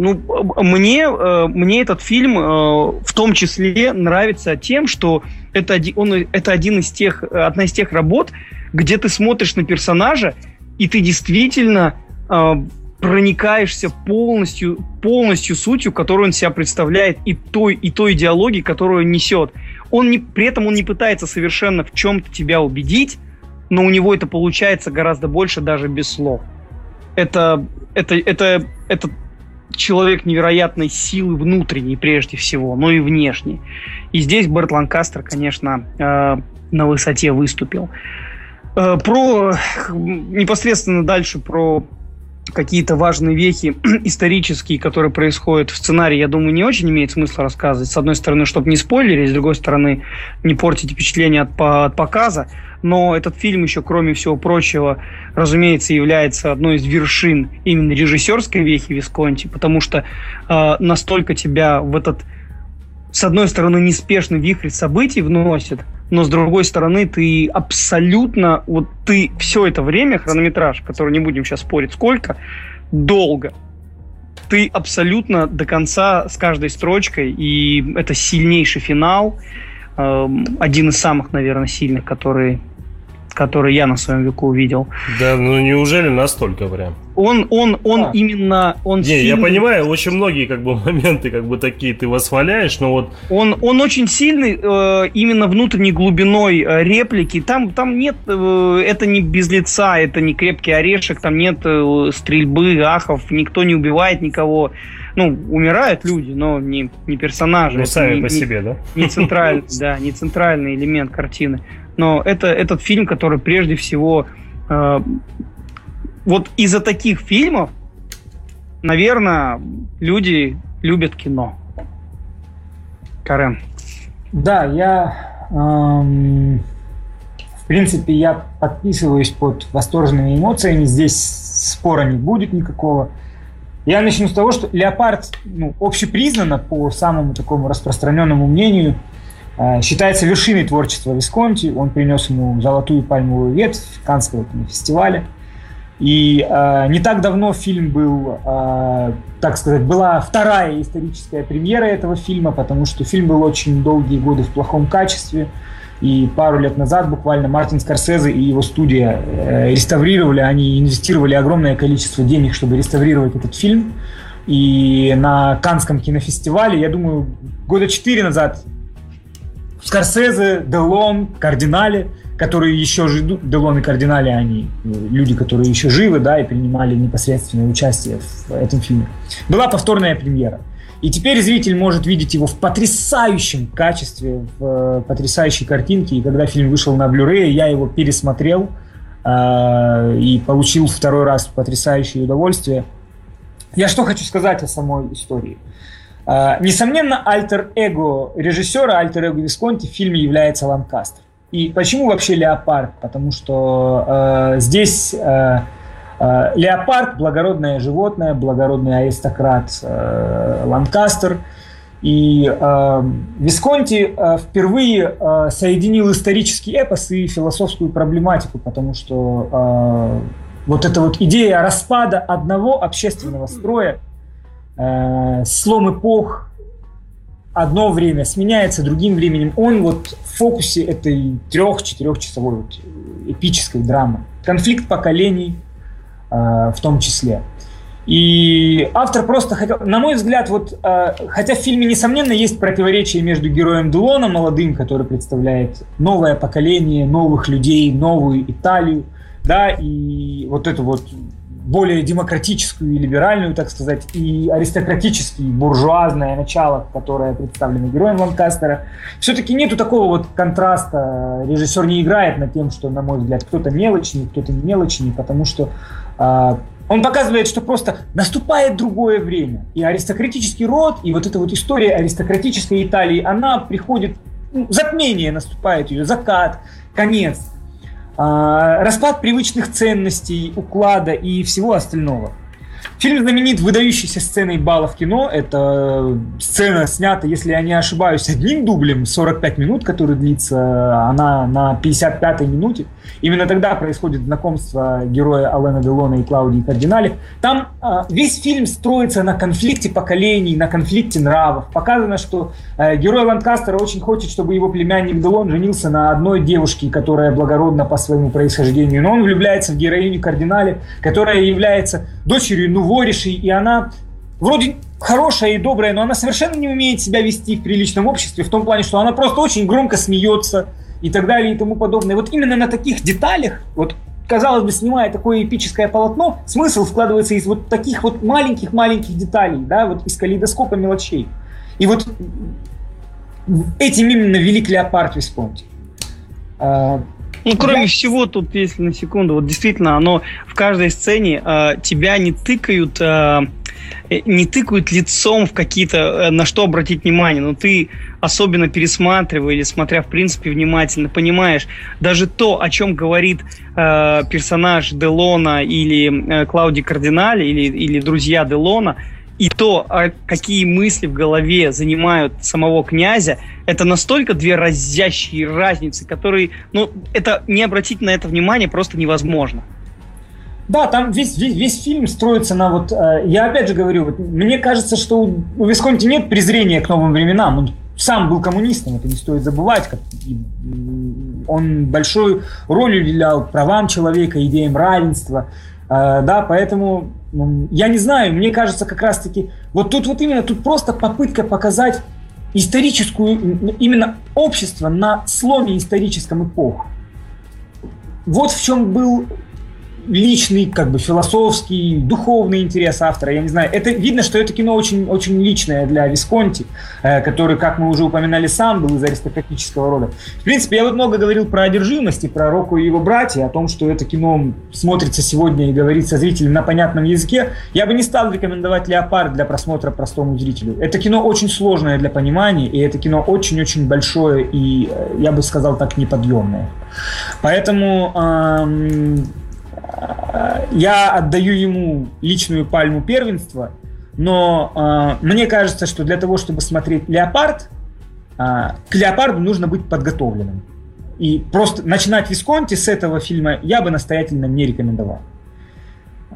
Ну, мне, э, мне этот фильм э, в том числе нравится тем, что это, он, это один из тех, одна из тех работ, где ты смотришь на персонажа, и ты действительно э, проникаешься полностью, полностью сутью, которую он себя представляет, и той, и той идеологии, которую он несет. Он не, при этом он не пытается совершенно в чем-то тебя убедить, но у него это получается гораздо больше даже без слов. Это, это, это, это человек невероятной силы внутренней прежде всего, но и внешней. И здесь Берт Ланкастер, конечно, э, на высоте выступил. Э, про непосредственно дальше про какие-то важные вехи (clears throat) исторические, которые происходят в сценарии, я думаю, не очень имеет смысла рассказывать. С одной стороны, чтобы не спойлерить, с другой стороны, не портить впечатление от, от показа. Но этот фильм еще, кроме всего прочего, разумеется, является одной из вершин именно режиссерской вехи Висконти, потому что э, настолько тебя в этот, с одной стороны, неспешный вихрь событий вносит, но с другой стороны ты абсолютно, вот ты все это время, хронометраж, который не будем сейчас спорить сколько, долго, ты абсолютно до конца с каждой строчкой, и это сильнейший финал, эм, один из самых, наверное, сильных, который который я на своем веку увидел. Да, ну неужели настолько прям? Он, он, он а. именно, он. Не, сильный... я понимаю, очень многие как бы (laughs) моменты как бы такие ты восхваляешь, но вот. Он, он очень сильный э, именно внутренней глубиной э, реплики. Там, там нет, э, это не без лица, это не крепкий орешек, там нет э, стрельбы, ахов, никто не убивает никого. Ну, умирают люди, но не, не персонажи. Ну, сами не, по себе, да? Не центральный, (laughs) да, не центральный элемент картины но это этот фильм, который прежде всего э, вот из-за таких фильмов, наверное, люди любят кино. Карен. Да, я эм, принципе, я подписываюсь под восторженными эмоциями. Здесь спора не будет никакого. Я начну с того, что «Леопард» ну, общепризнанно, по самому такому распространенному мнению, считается вершиной творчества Висконти. Он принес ему золотую пальмовую ветвь Каннского кинофестиваля. И э, не так давно фильм был, э, так сказать, была вторая историческая премьера этого фильма, потому что фильм был очень долгие годы в плохом качестве. И пару лет назад буквально Мартин Скорсезе и его студия э, реставрировали, они инвестировали огромное количество денег, чтобы реставрировать этот фильм. И на Канском кинофестивале, я думаю, года четыре назад Скорсезе, Делон, Кардинали, которые еще живут, Делон и Кардинали, они э, люди, которые еще живы, да, и принимали непосредственное участие в этом фильме. Была повторная премьера. И теперь зритель может видеть его в потрясающем качестве, в э, потрясающей картинке. И когда фильм вышел на Blu-ray, я его пересмотрел э, и получил второй раз потрясающее удовольствие. Я что хочу сказать о самой истории. Э, несомненно, альтер-эго режиссера, альтер-эго Висконти в фильме является Ланкастер. И почему вообще леопард? Потому что э, здесь... Э, Э, леопард – благородное животное, благородный аристократ э, Ланкастер. И э, Висконти э, впервые э, соединил исторический эпос и философскую проблематику, потому что э, вот эта вот идея распада одного общественного строя, э, слом эпох, одно время сменяется другим временем, он вот в фокусе этой трех-четырехчасовой вот эпической драмы. Конфликт поколений – Э, в том числе. И автор просто хотел, на мой взгляд, вот, э, хотя в фильме, несомненно, есть противоречие между героем Дулона, молодым, который представляет новое поколение, новых людей, новую Италию, да, и вот эту вот более демократическую и либеральную, так сказать, и аристократический, буржуазное начало, которое представлено героем Ланкастера. Все-таки нету такого вот контраста. Режиссер не играет над тем, что, на мой взгляд, кто-то мелочный, кто-то не мелочный, потому что э, он показывает, что просто наступает другое время. И аристократический род, и вот эта вот история аристократической Италии, она приходит, ну, затмение наступает ее, закат, конец. А, распад привычных ценностей, уклада и всего остального. Фильм знаменит выдающейся сценой бала в кино. Это сцена снята, если я не ошибаюсь, одним дублем, 45 минут, который длится, она на 55-й минуте. Именно тогда происходит знакомство героя Алена Делона и Клаудии Кардинали. Там э, весь фильм строится на конфликте поколений, на конфликте нравов. Показано, что э, герой Ланкастера очень хочет, чтобы его племянник Делон женился на одной девушке, которая благородна по своему происхождению. Но он влюбляется в героиню Кардинали, которая является дочерью ну, воришей, и она вроде хорошая и добрая, но она совершенно не умеет себя вести в приличном обществе, в том плане, что она просто очень громко смеется и так далее и тому подобное. Вот именно на таких деталях, вот казалось бы, снимая такое эпическое полотно, смысл складывается из вот таких вот маленьких-маленьких деталей, да, вот из калейдоскопа мелочей. И вот этим именно велик Леопард Висконти. А, ну, кроме я... всего, тут, если на секунду, вот действительно, оно в каждой сцене э, тебя не тыкают, э, не тыкают лицом в какие-то, э, на что обратить внимание, но ты особенно пересматривая или смотря, в принципе, внимательно, понимаешь, даже то, о чем говорит э, персонаж Делона или э, Клауди Кардинали или, или друзья Делона, и то, какие мысли в голове занимают самого князя, это настолько две разящие разницы, которые, ну, это не обратить на это внимание просто невозможно. Да, там весь, весь, весь фильм строится на вот... Э, я опять же говорю, вот, мне кажется, что у, у Висконти нет презрения к новым временам. Он сам был коммунистом, это не стоит забывать. Как, он большую роль уделял правам человека, идеям равенства. Э, да, поэтому я не знаю, мне кажется, как раз-таки, вот тут вот именно, тут просто попытка показать историческую, именно общество на сломе историческом эпох. Вот в чем был личный, как бы философский, духовный интерес автора, я не знаю. Это видно, что это кино очень, очень личное для Висконти, э, который, как мы уже упоминали, сам был из аристократического рода. В принципе, я вот много говорил про одержимость и про Року и его братья, о том, что это кино смотрится сегодня и говорит со зрителем на понятном языке. Я бы не стал рекомендовать «Леопард» для просмотра простому зрителю. Это кино очень сложное для понимания, и это кино очень-очень большое и, э, я бы сказал так, неподъемное. Поэтому эм, я отдаю ему личную пальму первенства, но э, мне кажется, что для того, чтобы смотреть «Леопард», э, к «Леопарду» нужно быть подготовленным. И просто начинать Висконти с этого фильма я бы настоятельно не рекомендовал.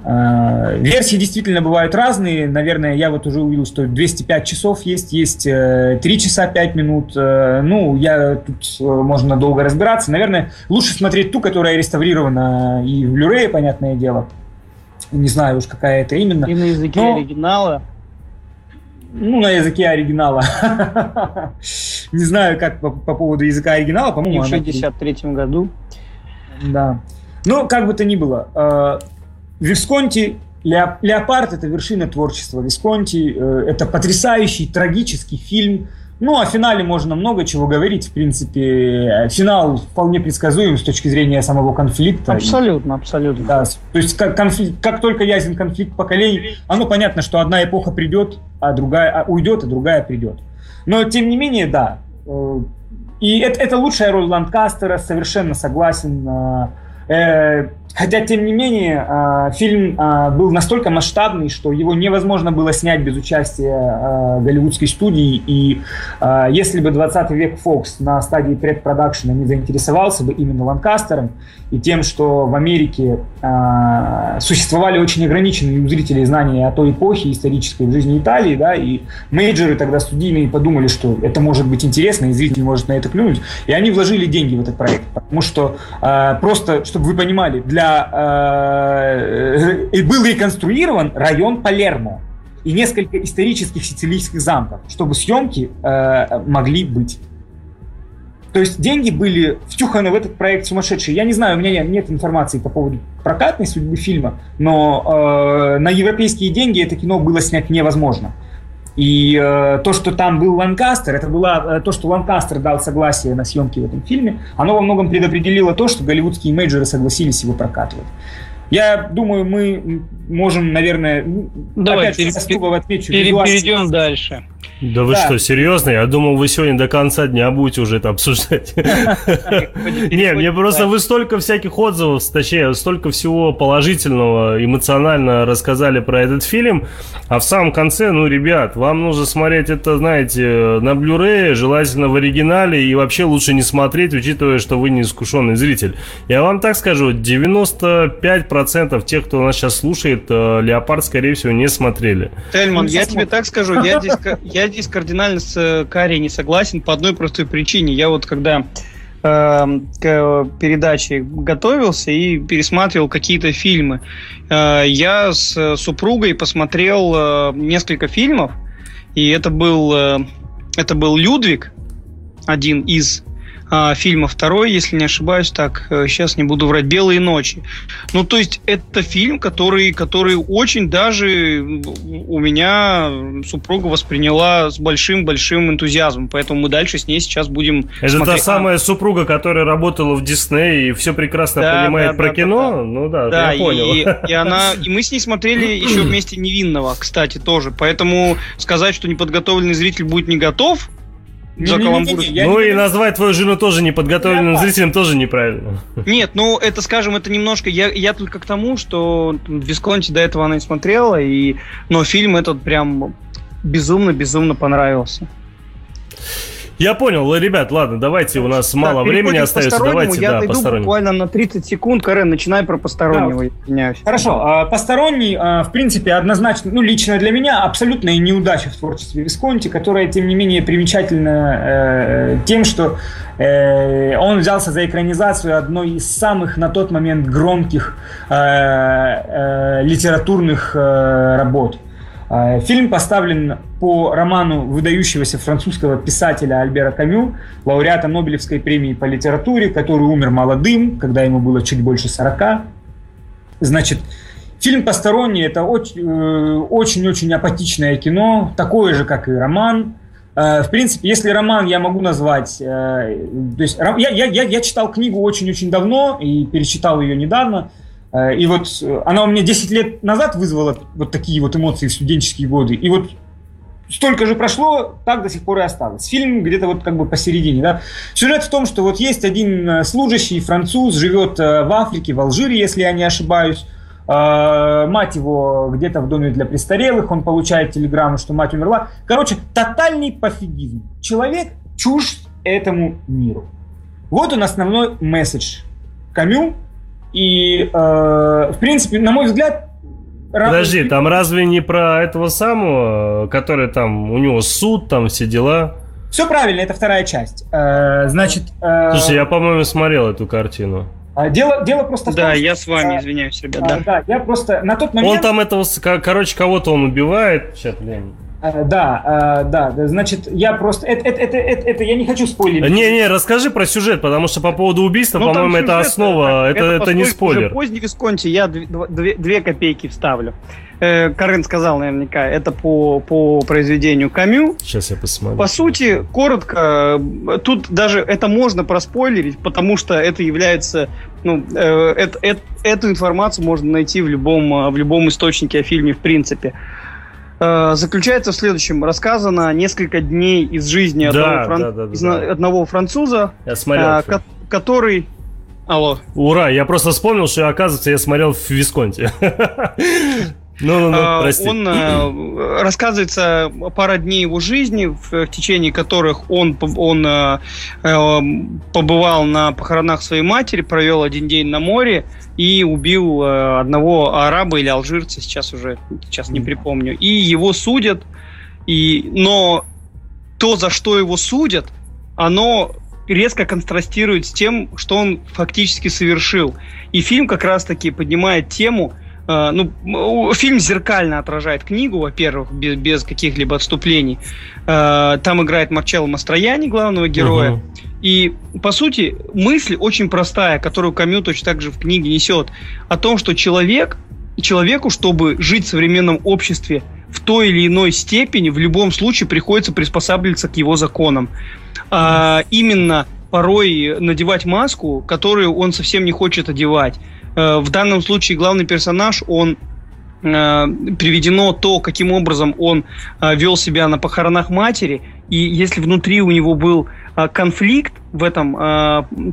А, версии действительно бывают разные. Наверное, я вот уже увидел, что 205 часов есть, есть 3 э, часа 5 минут. Э, ну, я тут э, можно долго разбираться. Наверное, лучше смотреть ту, которая реставрирована и в Blu-ray, понятное дело. Не знаю уж, какая это именно. И на языке Но... оригинала. Ну, на языке оригинала. (laughs) Не знаю, как по, по поводу языка оригинала, по-моему. в 63 году. Да. Ну, как бы то ни было, Висконти Леопард – это вершина творчества Висконти. Э, это потрясающий, трагический фильм. Ну, о финале можно много чего говорить. В принципе, финал вполне предсказуем с точки зрения самого конфликта. Абсолютно, абсолютно. Да, то есть как, конфликт, как только ясен конфликт поколений, оно понятно, что одна эпоха придет, а другая а уйдет, а другая придет. Но, тем не менее, да. Э, и это, это лучшая роль Ланкастера, совершенно согласен. Э, Хотя, тем не менее, а, фильм а, был настолько масштабный, что его невозможно было снять без участия а, голливудской студии. И если бы 20 век Фокс на стадии предпродакшена не заинтересовался бы именно Ланкастером и тем, что в Америке существовали очень ограниченные у зрителей знания о той эпохе исторической в жизни Италии, да, и мейджеры тогда студийные подумали, что это может быть интересно, и зритель может на это клюнуть, и они вложили деньги в этот проект. Потому что просто, чтобы вы понимали, для э, (laughs) был реконструирован район Палермо и несколько исторических сицилийских замков, чтобы съемки э, могли быть. То есть деньги были втюханы в этот проект сумасшедшие. Я не знаю, у меня нет информации по поводу прокатной судьбы фильма, но э, на европейские деньги это кино было снять невозможно. И э, то, что там был Ланкастер, это было э, то, что Ланкастер дал согласие на съемки в этом фильме, оно во многом предопределило то, что голливудские мейджоры согласились его прокатывать. Я думаю, мы можем, наверное, Давай, опять пере- отмечу. Пере- перейдем дальше. Да вы да. что, серьезно? Я думал, вы сегодня до конца дня будете уже это обсуждать. (laughs) Не, мне просто вы столько всяких отзывов, точнее, столько всего положительного, эмоционально рассказали про этот фильм, а в самом конце, ну, ребят, вам нужно смотреть это, знаете, на Blu-ray, желательно в оригинале, и вообще лучше не смотреть, учитывая, что вы не искушенный зритель. Я вам так скажу, 95% тех, кто нас сейчас слушает, э, «Леопард», скорее всего, не смотрели. Тельман, я тебе так скажу, я здесь я здесь кардинально с э, Карри не согласен по одной простой причине. Я вот когда э, к передаче готовился и пересматривал какие-то фильмы, э, я с супругой посмотрел э, несколько фильмов, и это был, э, это был Людвиг, один из фильма. Второй, если не ошибаюсь, так, сейчас э, не буду врать, «Белые ночи». Ну, то есть, это фильм, который, который очень даже у меня супруга восприняла с большим-большим энтузиазмом, поэтому мы дальше с ней сейчас будем Это смотреть. та самая супруга, которая работала в Дисней и все прекрасно да, понимает да, про да, кино? Да, да. Ну да, да я понял. И, и, (laughs) она, и мы с ней смотрели еще вместе «Невинного», кстати, тоже. Поэтому сказать, что неподготовленный зритель будет не готов, за каламбур. Ну и назвать твою жену тоже неподготовленным зрителем тоже неправильно. Нет, ну это, скажем, это немножко... Я, я только к тому, что Висконти до этого она не смотрела, и... но фильм этот прям безумно-безумно понравился. Я понял, ребят, ладно, давайте, у нас мало времени остается, давайте, я да, посторонний. буквально на 30 секунд, Карен, начинай про постороннего, да. извиняюсь. Хорошо, а, посторонний, а, в принципе, однозначно, ну, лично для меня, абсолютная неудача в творчестве Висконти, которая, тем не менее, примечательна э, тем, что э, он взялся за экранизацию одной из самых на тот момент громких э, э, литературных э, работ. А, фильм поставлен по роману выдающегося французского писателя Альбера Камю, лауреата Нобелевской премии по литературе, который умер молодым, когда ему было чуть больше 40. Значит, фильм «Посторонний» — это очень-очень апатичное кино, такое же, как и роман. В принципе, если роман я могу назвать... То есть я, я, я читал книгу очень-очень давно и перечитал ее недавно. И вот она у меня 10 лет назад вызвала вот такие вот эмоции в студенческие годы. И вот столько же прошло, так до сих пор и осталось. Фильм где-то вот как бы посередине. Да? Сюжет в том, что вот есть один э, служащий, француз, живет э, в Африке, в Алжире, если я не ошибаюсь. Э, мать его где-то в доме для престарелых, он получает телеграмму, что мать умерла. Короче, тотальный пофигизм. Человек чужд этому миру. Вот он основной месседж Камю. И, э, в принципе, на мой взгляд, Подожди, там разве не про этого самого, который там, у него суд, там все дела? Все правильно, это вторая часть. Э, значит... Э, Слушай, я, по-моему, смотрел эту картину. А, дело, дело просто в том, Да, что, я с вами, извиняюсь, ребят, да. Да, я просто на тот момент... Он там этого, короче, кого-то он убивает. Сейчас, блин. Э, да, э, да, значит, я просто... Это, это, это, это, это я не хочу спойлерить. Не-не, расскажи про сюжет, потому что по поводу убийства, ну, по-моему, это основа, это, это, это не спойлер. Уже поздний Висконти, я две, две копейки вставлю. Э, Карен сказал наверняка, это по, по произведению Камю. Сейчас я посмотрю. По сути, коротко, тут даже это можно проспойлерить, потому что это является... Ну, э, это, это, эту информацию можно найти в любом, в любом источнике о фильме в принципе. Э, заключается в следующем. Рассказано несколько дней из жизни да, одного, фран... да, да, да, из... да. одного француза, я смотрел, э, который... Алло. Ура, я просто вспомнил, что, оказывается, я смотрел в Висконте. (laughs) Ну, ну, ну, прости. Он э, рассказывается пара дней его жизни, в, в течение которых он, он э, э, побывал на похоронах своей матери, провел один день на море и убил э, одного араба или алжирца, сейчас уже сейчас не припомню. И его судят, и, но то, за что его судят, оно резко контрастирует с тем, что он фактически совершил. И фильм как раз-таки поднимает тему ну, фильм зеркально отражает книгу, во-первых, без, без каких-либо отступлений. Uh, там играет Марчелло Мастрояни, главного героя. Uh-huh. И, по сути, мысль очень простая, которую Камю точно так же в книге несет, о том, что человек, человеку, чтобы жить в современном обществе в той или иной степени, в любом случае приходится приспосабливаться к его законам. А, именно порой надевать маску, которую он совсем не хочет одевать. Э, в данном случае главный персонаж, он э, приведено то, каким образом он э, вел себя на похоронах матери, и если внутри у него был конфликт в этом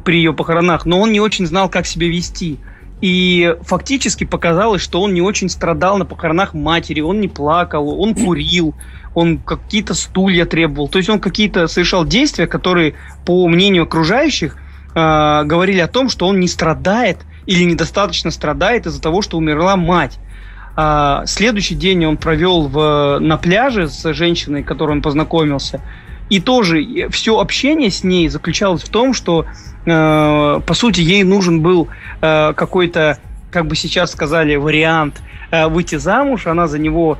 при ее похоронах, но он не очень знал, как себя вести. И фактически показалось, что он не очень страдал на похоронах матери, он не плакал, он курил, он какие-то стулья требовал. То есть он какие-то совершал действия, которые, по мнению окружающих, говорили о том, что он не страдает или недостаточно страдает из-за того, что умерла мать. А, следующий день он провел в, на пляже с женщиной, с которой он познакомился. И тоже все общение с ней заключалось в том, что, э, по сути, ей нужен был э, какой-то, как бы сейчас сказали, вариант э, выйти замуж. Она за него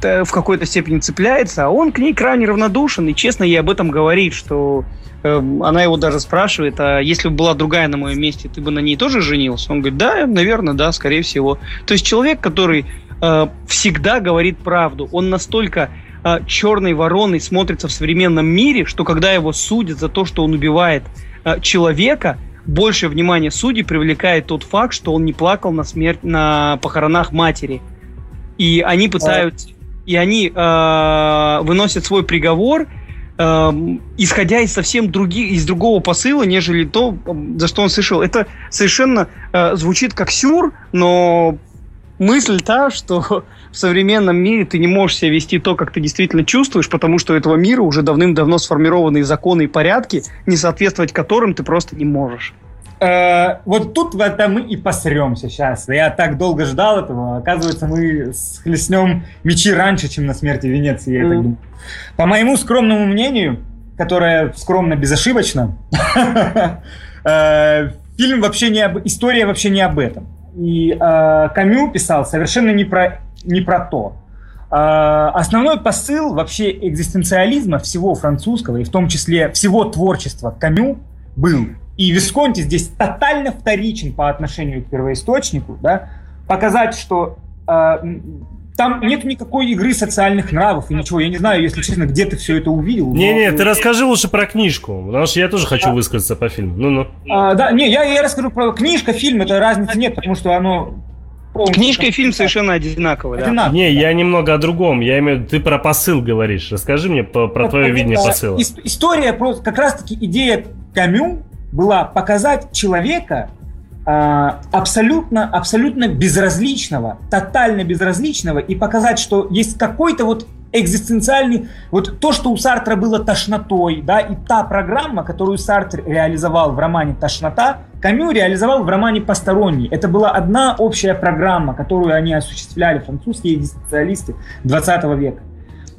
в какой-то степени цепляется, а он к ней крайне равнодушен и честно ей об этом говорит, что Эм, она его даже спрашивает, а если бы была другая на моем месте, ты бы на ней тоже женился? Он говорит, да, наверное, да, скорее всего. То есть человек, который э, всегда говорит правду, он настолько э, черной вороной смотрится в современном мире, что когда его судят за то, что он убивает э, человека, больше внимания судей привлекает тот факт, что он не плакал на смерть на похоронах матери. И они пытаются, и они э, выносят свой приговор, э, исходя из совсем других, из другого посыла, нежели то, за что он слышал. Это совершенно э, звучит как сюр, но мысль та, что (laughs) в современном мире ты не можешь себя вести то, как ты действительно чувствуешь, потому что у этого мира уже давным-давно сформированные законы и порядки, не соответствовать которым ты просто не можешь. Э, вот тут в это мы и посремся сейчас. Я так долго ждал этого. Оказывается, мы схлестнем мечи раньше, чем на смерти Венеции, я mm. так думаю. По моему скромному мнению, которое скромно безошибочно, (laughs) э, фильм вообще не об... История вообще не об этом. И э, Камю писал совершенно не про, не про то. Э, основной посыл вообще экзистенциализма всего французского, и в том числе всего творчества Камю, был и Висконти здесь тотально вторичен по отношению к первоисточнику, да, показать, что э, там нет никакой игры социальных нравов и ничего. Я не знаю, если честно, где ты все это увидел. Не-не, ты расскажи лучше про книжку, потому что я тоже хочу а... высказаться по фильму. Ну-ну. А, да, не, я, я расскажу про книжка, фильм, это разницы нет, потому что оно Книжка и фильм совершенно одинаковые. Да? Не, я немного о другом. Я имею ты про посыл говоришь. Расскажи мне про, про твое видение посыла. История просто как раз-таки идея Камю была показать человека а, абсолютно, абсолютно безразличного, тотально безразличного и показать, что есть какой-то вот экзистенциальный, вот то, что у Сартра было тошнотой, да, и та программа, которую Сартр реализовал в романе «Тошнота», Камю реализовал в романе «Посторонний». Это была одна общая программа, которую они осуществляли, французские экзистенциалисты 20 века.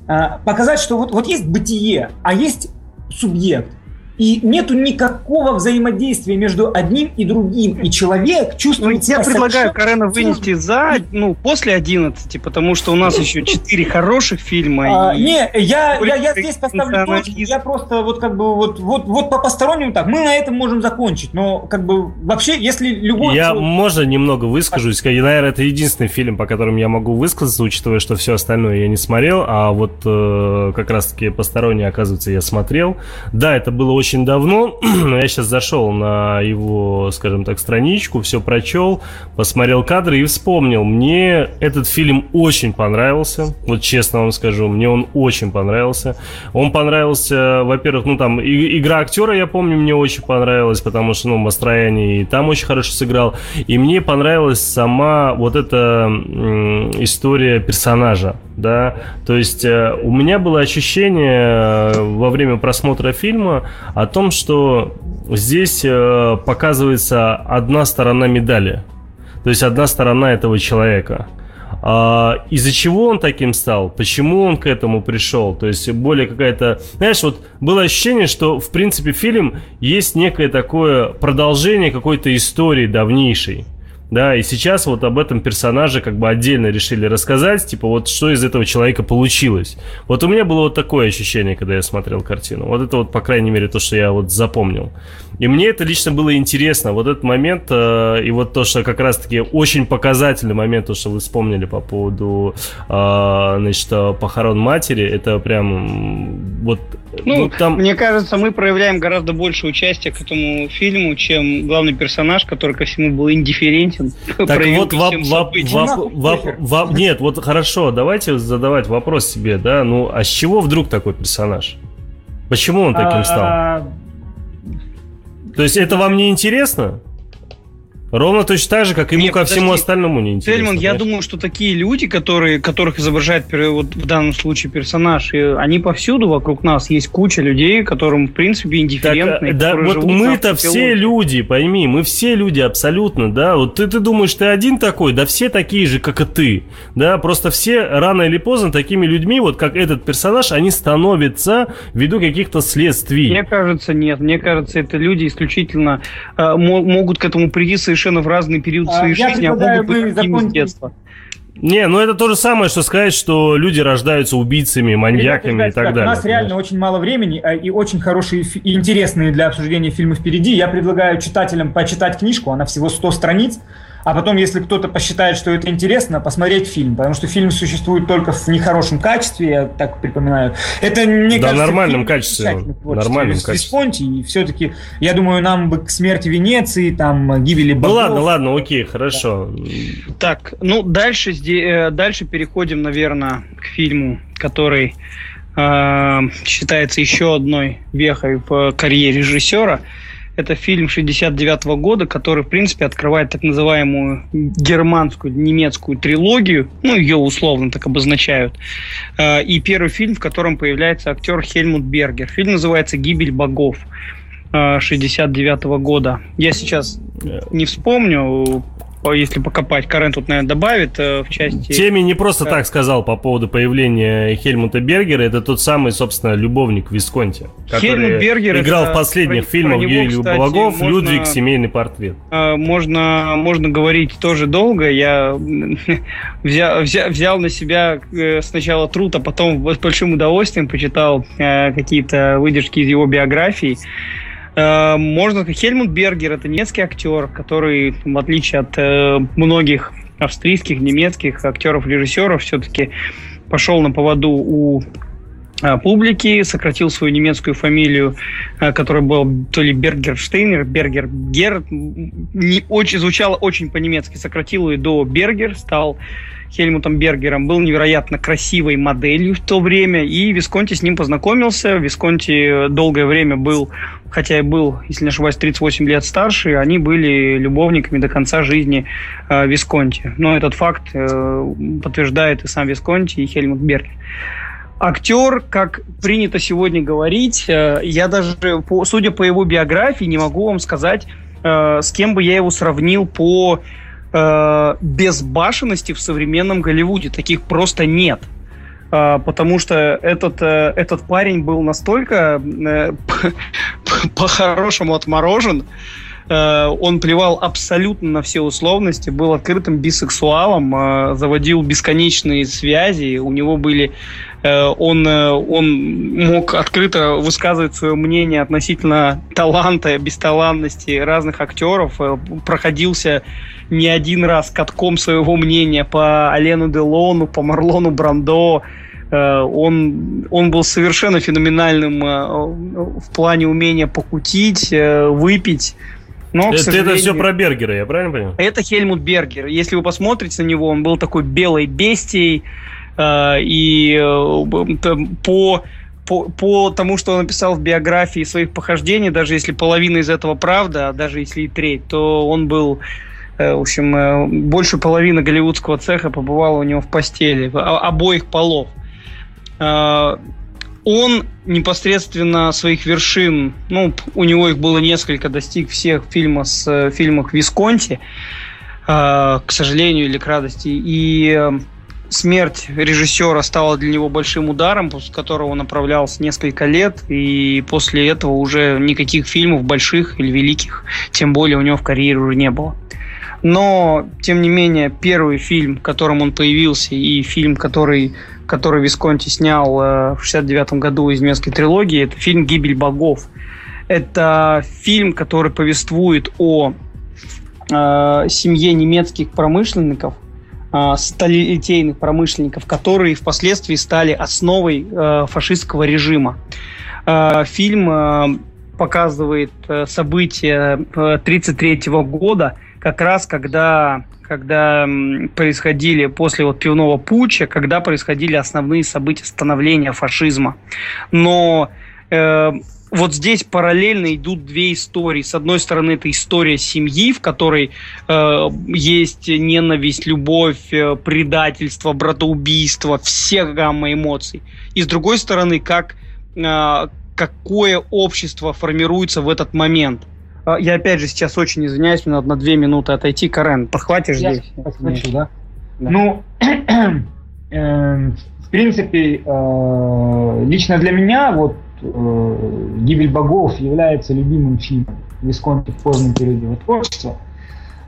А, показать, что вот, вот есть бытие, а есть субъект и нету никакого взаимодействия между одним и другим. И человек чувствует ну, Я предлагаю Карена вынести за, ну, после 11, потому что у нас (laughs) еще 4 хороших фильма. А, и... Не, я, я, я здесь поставлю точку. Я просто вот как бы вот, вот, вот по постороннему так, мы на этом можем закончить. Но как бы вообще, если любой... Я, человек... можно, немного выскажусь. И, наверное, это единственный фильм, по которому я могу высказаться, учитывая, что все остальное я не смотрел, а вот э, как раз-таки посторонний, оказывается, я смотрел. Да, это было очень очень давно, (clears throat) но я сейчас зашел на его, скажем так, страничку, все прочел, посмотрел кадры и вспомнил. Мне этот фильм очень понравился, вот честно вам скажу, мне он очень понравился. Он понравился, во-первых, ну там и, игра актера, я помню, мне очень понравилась, потому что, ну, Мастрояни и там очень хорошо сыграл. И мне понравилась сама вот эта м, история персонажа, да, то есть э, у меня было ощущение э, во время просмотра фильма о том, что здесь э, показывается одна сторона медали, то есть одна сторона этого человека. А, из-за чего он таким стал? Почему он к этому пришел? То есть более какая-то... Знаешь, вот было ощущение, что в принципе фильм есть некое такое продолжение какой-то истории давнейшей. Да, и сейчас вот об этом персонаже как бы отдельно решили рассказать, типа вот что из этого человека получилось. Вот у меня было вот такое ощущение, когда я смотрел картину. Вот это вот, по крайней мере, то, что я вот запомнил. И мне это лично было интересно. Вот этот момент, э, и вот то, что как раз-таки очень показательный момент, то, что вы вспомнили по поводу, э, значит, похорон матери, это прям вот... Ну, вот там... мне кажется, мы проявляем гораздо больше участия к этому фильму, чем главный персонаж, который ко всему был индифферентен (laughs) так вот, вап, вап, вап, вап, вап, нет, вот хорошо, давайте задавать вопрос себе, да, ну, а с чего вдруг такой персонаж? Почему он таким стал? То есть это вам не интересно? Ровно точно так же, как ему Нет, ко всему остальному не интересно. Тельман, я думаю, что такие люди, которые, которых изображает вот в данном случае персонаж, они повсюду вокруг нас. Есть куча людей, которым, в принципе, индифферентны. Так, да, вот мы-то все люди, пойми, мы все люди абсолютно, да. Вот ты, ты думаешь, ты один такой, да все такие же, как и ты. Да, просто все рано или поздно такими людьми, вот как этот персонаж, они становятся ввиду каких-то следствий. Мне кажется, нет. Мне кажется, это люди исключительно э, могут к этому прийти совершенно совершенно в разный период а, своей жизни, а могут быть такими с детства. Не, ну это то же самое, что сказать, что люди рождаются убийцами, маньяками ребята, и так далее. У нас реально очень мало времени а, и очень хорошие и интересные для обсуждения фильмы впереди. Я предлагаю читателям почитать книжку, она всего 100 страниц а потом, если кто-то посчитает, что это интересно, посмотреть фильм, потому что фильм существует только в нехорошем качестве, я так припоминаю. Это, мне да, кажется, в нормальном качестве. Нормальном качестве. Висконти, и все-таки, я думаю, нам бы к смерти Венеции, там, гибели богов... Ну ладно, ладно, окей, хорошо. Так, ну дальше, э, дальше переходим, наверное, к фильму, который э, считается еще одной вехой в карьере режиссера. Это фильм 69 -го года, который, в принципе, открывает так называемую германскую, немецкую трилогию. Ну, ее условно так обозначают. Э, и первый фильм, в котором появляется актер Хельмут Бергер. Фильм называется «Гибель богов». 69 -го года. Я сейчас не вспомню, если покопать, Карен тут, наверное, добавит э, в части... Теми не просто так сказал по поводу появления Хельмута Бергера, это тот самый, собственно, любовник Висконти, который Бергер играл это, в последних про, фильмах Юрий Богов, можно, Людвиг, семейный портрет. Э, можно, можно говорить тоже долго, я (laughs) взял, взял, взял на себя э, сначала труд, а потом с большим удовольствием почитал какие-то выдержки из его биографии. Э, можно сказать, Хельмут Бергер это немецкий актер, который, в отличие от э, многих австрийских, немецких актеров-режиссеров, все-таки пошел на поводу у э, публики, сократил свою немецкую фамилию, которая была то ли Бергерштейнер, Бергер не очень звучало очень по-немецки, сократил ее до Бергер, стал Хельмутом Бергером, был невероятно красивой моделью в то время, и Висконти с ним познакомился. Висконти долгое время был, хотя и был, если не ошибаюсь, 38 лет старше, они были любовниками до конца жизни э, Висконти. Но этот факт э, подтверждает и сам Висконти, и Хельмут Бергер. Актер, как принято сегодня говорить, э, я даже, судя по его биографии, не могу вам сказать, э, с кем бы я его сравнил по э, безбашенности в современном Голливуде. Таких просто нет. Э, потому что этот, э, этот парень был настолько э, (laughs) по-хорошему отморожен, э, он плевал абсолютно на все условности, был открытым бисексуалом, э, заводил бесконечные связи, у него были он, э, он мог открыто высказывать свое мнение относительно таланта, бесталанности разных актеров, э, проходился не один раз катком своего мнения по Алену Делону, по Марлону Брандо, он, он был совершенно феноменальным в плане умения покутить, выпить. Но, это, это все про Бергера, я правильно понял? Это Хельмут Бергер. Если вы посмотрите на него, он был такой белой бестией, Э, и э, по по, по тому, что он написал в биографии своих похождений, даже если половина из этого правда, а даже если и треть, то он был, э, в общем, больше половины голливудского цеха побывала у него в постели, обоих полов. Он непосредственно своих вершин, ну, у него их было несколько, достиг всех фильмов с фильмах Висконти, к сожалению или к радости, и смерть режиссера стала для него большим ударом, после которого он направлялся несколько лет, и после этого уже никаких фильмов больших или великих, тем более у него в карьере уже не было. Но, тем не менее, первый фильм, в котором он появился, и фильм, который, который Висконти снял э, в 69 году из немецкой трилогии, это фильм «Гибель богов». Это фильм, который повествует о э, семье немецких промышленников – сталелитейных промышленников, которые впоследствии стали основой э, фашистского режима. Э, фильм э, показывает события 1933 э, года, как раз когда когда происходили после вот пивного путча, когда происходили основные события становления фашизма. Но э, вот здесь параллельно идут две истории. С одной стороны, это история семьи, в которой э, есть ненависть, любовь, э, предательство, братоубийство, все гамма эмоций. И с другой стороны, как э, какое общество формируется в этот момент. Э, я опять же сейчас очень извиняюсь, мне надо на две минуты отойти. Карен, подхватишь я здесь? Подхвачу, да? да. Ну, (clears throat) э, в принципе, э, лично для меня вот э, «Гибель богов» является любимым фильмом Висконти в позднем периоде его творчества.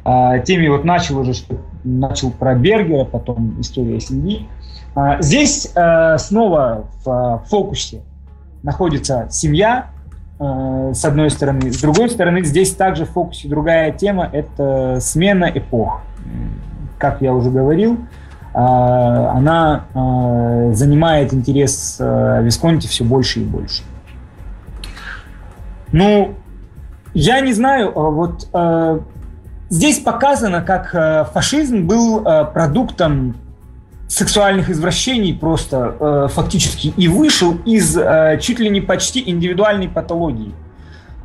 А, теми вот начал уже, что начал про Бергера, потом история семьи. А, здесь а, снова в фокусе находится семья, а, с одной стороны. С другой стороны, здесь также в фокусе другая тема – это смена эпох. Как я уже говорил, а, она а, занимает интерес а, Висконти все больше и больше. Ну, я не знаю, вот здесь показано, как фашизм был продуктом сексуальных извращений просто фактически и вышел из чуть ли не почти индивидуальной патологии.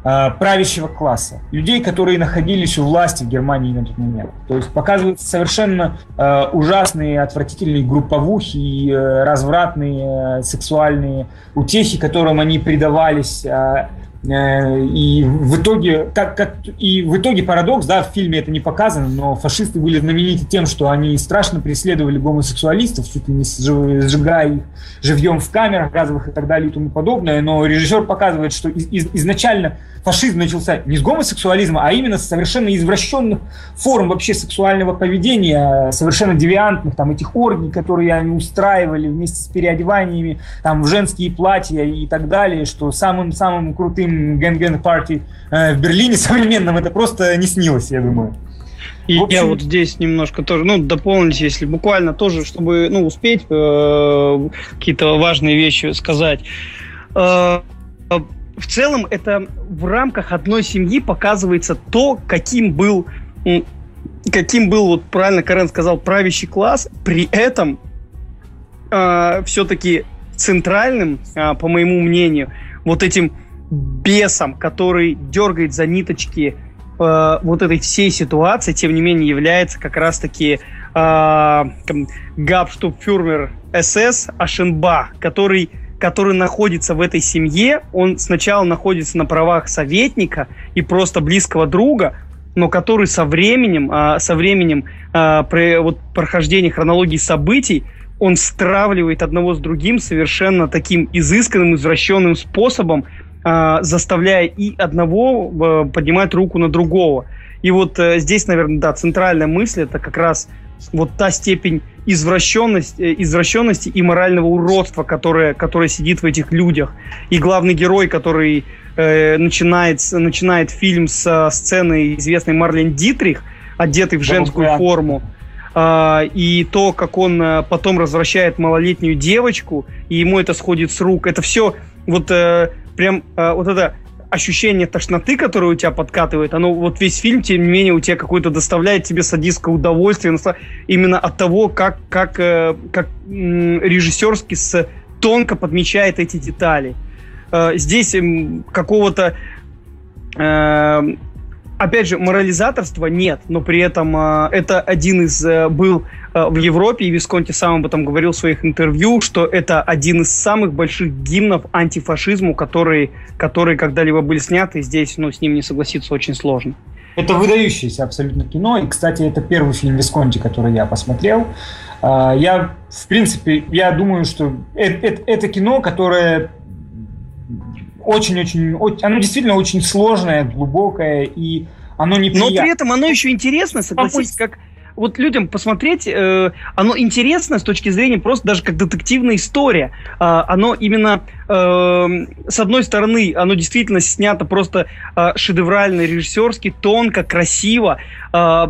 Э, правящего класса, людей, которые находились у власти в Германии на тот момент. То есть показываются совершенно э, ужасные, отвратительные групповухи, и, э, развратные э, сексуальные утехи, которым они предавались. Э, и в итоге, как, как, и в итоге парадокс, да, в фильме это не показано, но фашисты были знамениты тем, что они страшно преследовали гомосексуалистов, чуть ли не сжигая их живьем в камерах газовых и так далее и тому подобное. Но режиссер показывает, что из, из, изначально фашизм начался не с гомосексуализма, а именно с совершенно извращенных форм вообще сексуального поведения, совершенно девиантных, там, этих оргий, которые они устраивали вместе с переодеваниями, там, в женские платья и так далее, что самым-самым крутым Gang Gang Party э, в Берлине (laughs) современном, это просто не снилось, я думаю. И общем... я вот здесь немножко тоже, ну, дополнить, если буквально тоже, чтобы, ну, успеть э, какие-то важные вещи сказать. Э, в целом, это в рамках одной семьи показывается то, каким был, каким был, вот правильно Карен сказал, правящий класс, при этом э, все-таки центральным, э, по моему мнению, вот этим бесом, который дергает за ниточки э, вот этой всей ситуации, тем не менее, является как раз-таки э, СС Ашенба, который который находится в этой семье, он сначала находится на правах советника и просто близкого друга, но который со временем, а, со временем а, при вот, прохождения хронологии событий, он стравливает одного с другим совершенно таким изысканным, извращенным способом, а, заставляя и одного поднимать руку на другого. И вот а, здесь, наверное, да, центральная мысль это как раз вот та степень извращенности, э, извращенности и морального уродства, которое, которое сидит в этих людях. И главный герой, который э, начинает, начинает фильм с сцены известной Марлен Дитрих, одетый в женскую да, форму, э, и то, как он э, потом возвращает малолетнюю девочку, и ему это сходит с рук, это все вот э, прям э, вот это ощущение тошноты, которое у тебя подкатывает, оно вот весь фильм, тем не менее, у тебя какое-то доставляет тебе садистское удовольствие именно от того, как, как, э, как режиссерски с, тонко подмечает эти детали. Э, здесь какого-то э, опять же, морализаторства нет, но при этом э, это один из э, был э, в Европе, и Висконти сам об этом говорил в своих интервью, что это один из самых больших гимнов антифашизму, которые, которые когда-либо были сняты, и здесь ну, с ним не согласиться очень сложно. Это выдающееся абсолютно кино, и, кстати, это первый фильм Висконти, который я посмотрел. Э, я, в принципе, я думаю, что это, это, это кино, которое очень-очень, оно действительно очень сложное, глубокое, и оно не Но при этом оно еще интересно, согласись, как вот людям посмотреть, э, оно интересно с точки зрения просто даже как детективная история. Э, оно именно, э, с одной стороны, оно действительно снято просто э, шедеврально, режиссерски, тонко, красиво, э,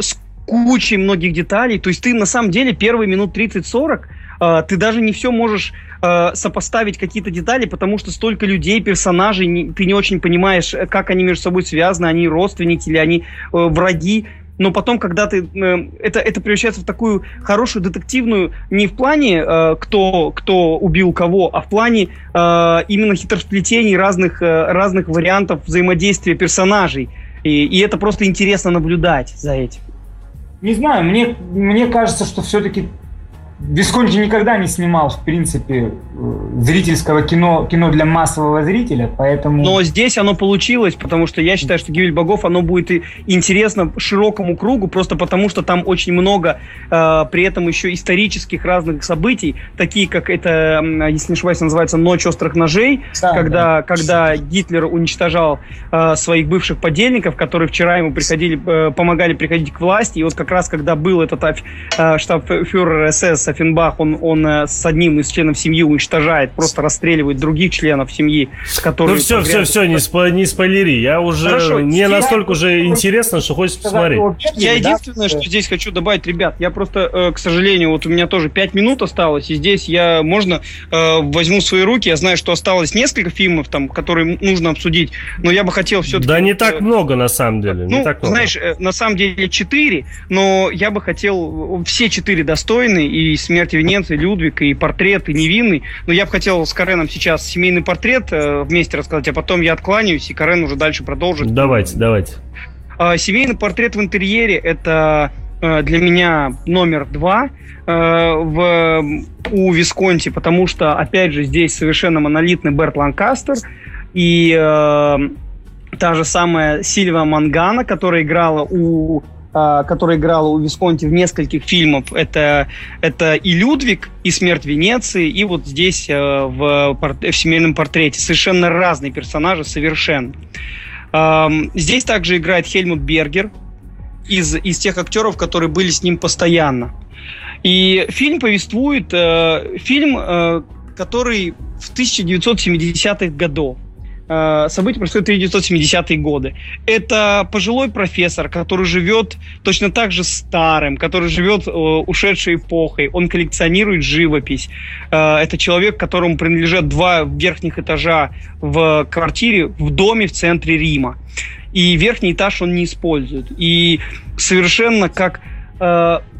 с кучей многих деталей. То есть ты на самом деле первые минут 30-40 э, ты даже не все можешь э, сопоставить какие-то детали, потому что столько людей, персонажей, не, ты не очень понимаешь, э, как они между собой связаны, они родственники или они э, враги. Но потом, когда ты э, это это превращается в такую хорошую детективную не в плане э, кто кто убил кого, а в плане э, именно хитросплетений разных э, разных вариантов взаимодействия персонажей. И, и это просто интересно наблюдать за этим. Не знаю, мне, мне кажется, что все-таки Висконти никогда не снимал, в принципе, э, зрительского кино, кино для массового зрителя, поэтому... Но здесь оно получилось, потому что я считаю, что «Гибель богов», оно будет и интересно широкому кругу, просто потому что там очень много э, при этом еще исторических разных событий, такие как это, если не ошибаюсь, называется «Ночь острых ножей», да, когда, да. когда Гитлер уничтожал э, своих бывших подельников, которые вчера ему приходили, э, помогали приходить к власти, и вот как раз когда был этот э, штаб-фюрер СС Офенбах, он, он э, с одним из членов семьи уничтожает, просто расстреливает других членов семьи, которые... Ну все, все, все, не, спо, не спойлери. Я уже... Хорошо, мне настолько уже интересно, что хочется посмотреть. Я единственное, что здесь хочу добавить, ребят, я просто, э, к сожалению, вот у меня тоже 5 минут осталось, и здесь я, можно, э, возьму в свои руки, я знаю, что осталось несколько фильмов, там, которые нужно обсудить, но я бы хотел все-таки... Да не так много, на самом деле. Ну, так много. знаешь, на самом деле 4, но я бы хотел... Все 4 достойны, и смерти Венеции, Людвиг и портрет, и невинный. Но я бы хотел с Кареном сейчас семейный портрет э, вместе рассказать, а потом я откланяюсь, и Карен уже дальше продолжит. Давайте, давайте. А, семейный портрет в интерьере – это э, для меня номер два э, в, у Висконти, потому что, опять же, здесь совершенно монолитный Берт Ланкастер и э, та же самая Сильва Мангана, которая играла у которая играла у Висконти в нескольких фильмах. Это, это и Людвиг, и Смерть Венеции, и вот здесь э, в, в семейном портрете. Совершенно разные персонажи, совершенно. Здесь также играет Хельмут Бергер из, из тех актеров, которые были с ним постоянно. И фильм повествует, э, фильм, э, который в 1970-х годах Э, события происходят в 1970-е годы. Это пожилой профессор, который живет точно так же старым, который живет э, ушедшей эпохой. Он коллекционирует живопись. Э, это человек, которому принадлежат два верхних этажа в квартире, в доме в центре Рима. И верхний этаж он не использует. И совершенно как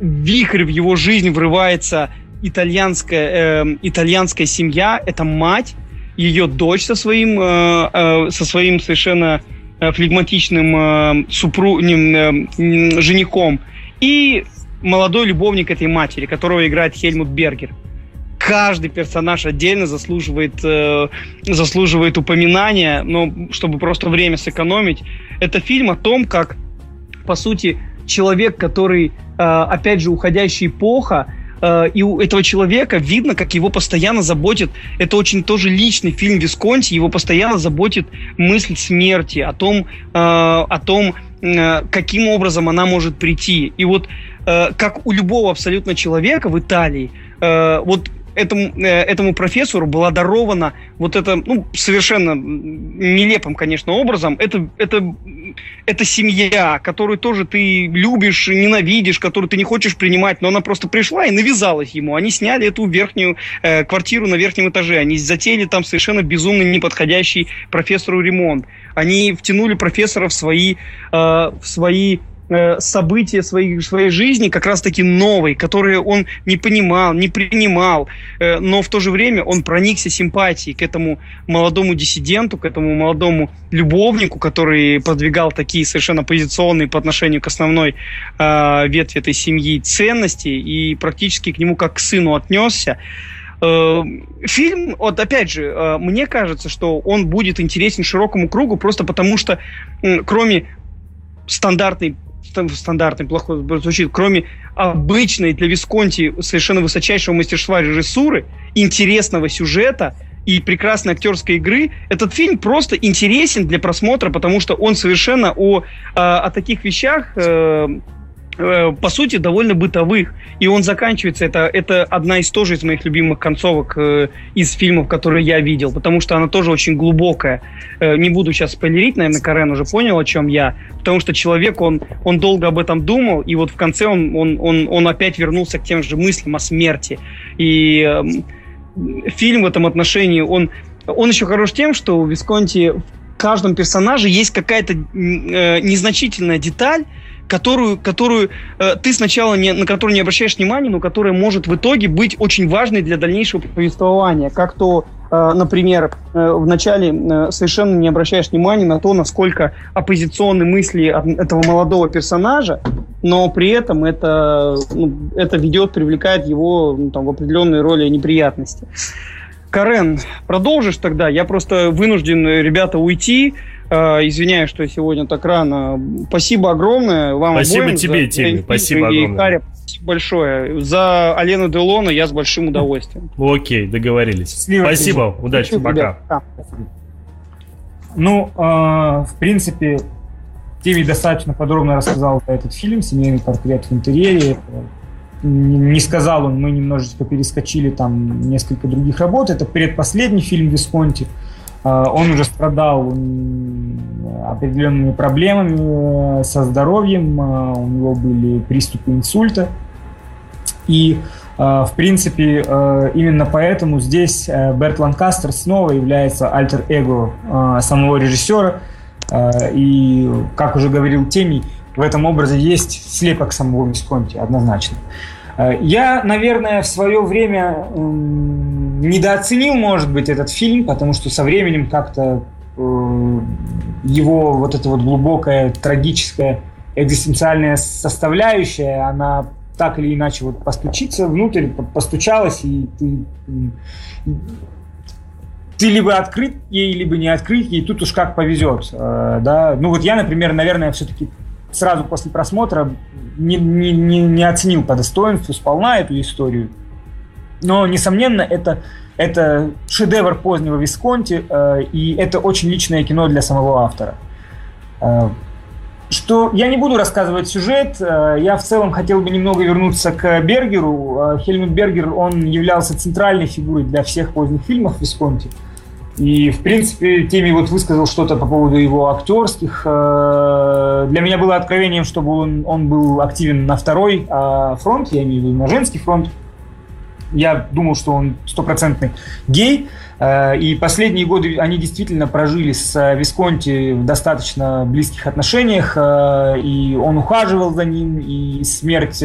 вихрь в его жизнь врывается итальянская, э, итальянская семья. Это мать, ее дочь со своим, э, э, со своим совершенно э, флегматичным супру... женихом и молодой любовник этой матери, которого играет Хельмут Бергер. Каждый персонаж отдельно заслуживает, заслуживает упоминания, но чтобы просто время сэкономить. Это фильм о том, как, по сути, человек, который, опять же, уходящая эпоха, и у этого человека видно, как его постоянно заботит, это очень тоже личный фильм Висконти, его постоянно заботит мысль смерти, о том, э, о том, э, каким образом она может прийти. И вот как у любого абсолютно человека в Италии, вот этому, э, этому профессору была дарована вот это, ну, совершенно нелепым, конечно, образом. Это, это, это семья, которую тоже ты любишь, ненавидишь, которую ты не хочешь принимать, но она просто пришла и навязалась ему. Они сняли эту верхнюю э, квартиру на верхнем этаже. Они затеяли там совершенно безумно неподходящий профессору ремонт. Они втянули профессора в свои, э, в свои события своей, своей жизни как раз-таки новые, которые он не понимал, не принимал, э, но в то же время он проникся симпатией к этому молодому диссиденту, к этому молодому любовнику, который продвигал такие совершенно позиционные по отношению к основной э, ветви этой семьи ценности и практически к нему как к сыну отнесся. Э, фильм, вот опять же, э, мне кажется, что он будет интересен широкому кругу, просто потому что кроме стандартной стандартный, плохо звучит, кроме обычной для Висконти совершенно высочайшего мастерства режиссуры, интересного сюжета и прекрасной актерской игры, этот фильм просто интересен для просмотра, потому что он совершенно о, о, о таких вещах Э, по сути, довольно бытовых. И он заканчивается, это, это одна из тоже из моих любимых концовок э, из фильмов, которые я видел, потому что она тоже очень глубокая. Э, не буду сейчас спойлерить, наверное, Карен уже понял, о чем я, потому что человек, он, он долго об этом думал, и вот в конце он, он, он, он опять вернулся к тем же мыслям о смерти. И э, фильм в этом отношении, он, он еще хорош тем, что у Висконти в каждом персонаже есть какая-то э, незначительная деталь, которую, которую э, ты сначала не, на которую не обращаешь внимания, но которая может в итоге быть очень важной для дальнейшего повествования. Как то, э, например, э, вначале э, совершенно не обращаешь внимания на то, насколько оппозиционны мысли этого молодого персонажа, но при этом это, ну, это ведет, привлекает его ну, там, в определенные роли неприятности. Карен, продолжишь тогда? Я просто вынужден, ребята, уйти. Э, извиняюсь, что сегодня так рано. Спасибо огромное вам Спасибо обоим тебе, за... Тимми. Спасибо и огромное. Харя, спасибо большое. За Алену Делона я с большим удовольствием. (laughs) Окей, договорились. Счастливо, спасибо, тебе. удачи, Спасибо, пока. Да. Ну, э, в принципе, Тимми достаточно подробно рассказал про этот фильм «Семейный портрет в интерьере». Не сказал он, мы немножечко перескочили там несколько других работ. Это предпоследний фильм Висконти. А, он уже страдал определенными проблемами э, со здоровьем, а, у него были приступы инсульта. И, а, в принципе, э, именно поэтому здесь э, Берт Ланкастер снова является альтер-эго самого режиссера. И, как уже говорил Теми, в этом образе есть слепок самого Висконти, однозначно. Я, наверное, в свое время недооценил, может быть, этот фильм, потому что со временем как-то э, его вот эта вот глубокая трагическая экзистенциальная составляющая, она так или иначе вот постучится внутрь, постучалась, и ты, ты либо открыт ей, либо не открыт ей, тут уж как повезет. Э, да? Ну вот я, например, наверное, все-таки сразу после просмотра не, не, не, не оценил по достоинству сполна эту историю. Но, несомненно, это, это шедевр позднего Висконти, э, и это очень личное кино для самого автора. Э, что я не буду рассказывать сюжет, э, я в целом хотел бы немного вернуться к Бергеру. Э, Хельмут Бергер, он являлся центральной фигурой для всех поздних фильмов Висконти. И, в принципе, Теми вот высказал что-то по поводу его актерских. Э, для меня было откровением, чтобы он, он был активен на второй а, фронт, я имею в виду на женский фронт. Я думал, что он стопроцентный гей. Э, и последние годы они действительно прожили с Висконти в достаточно близких отношениях. Э, и он ухаживал за ним. И смерть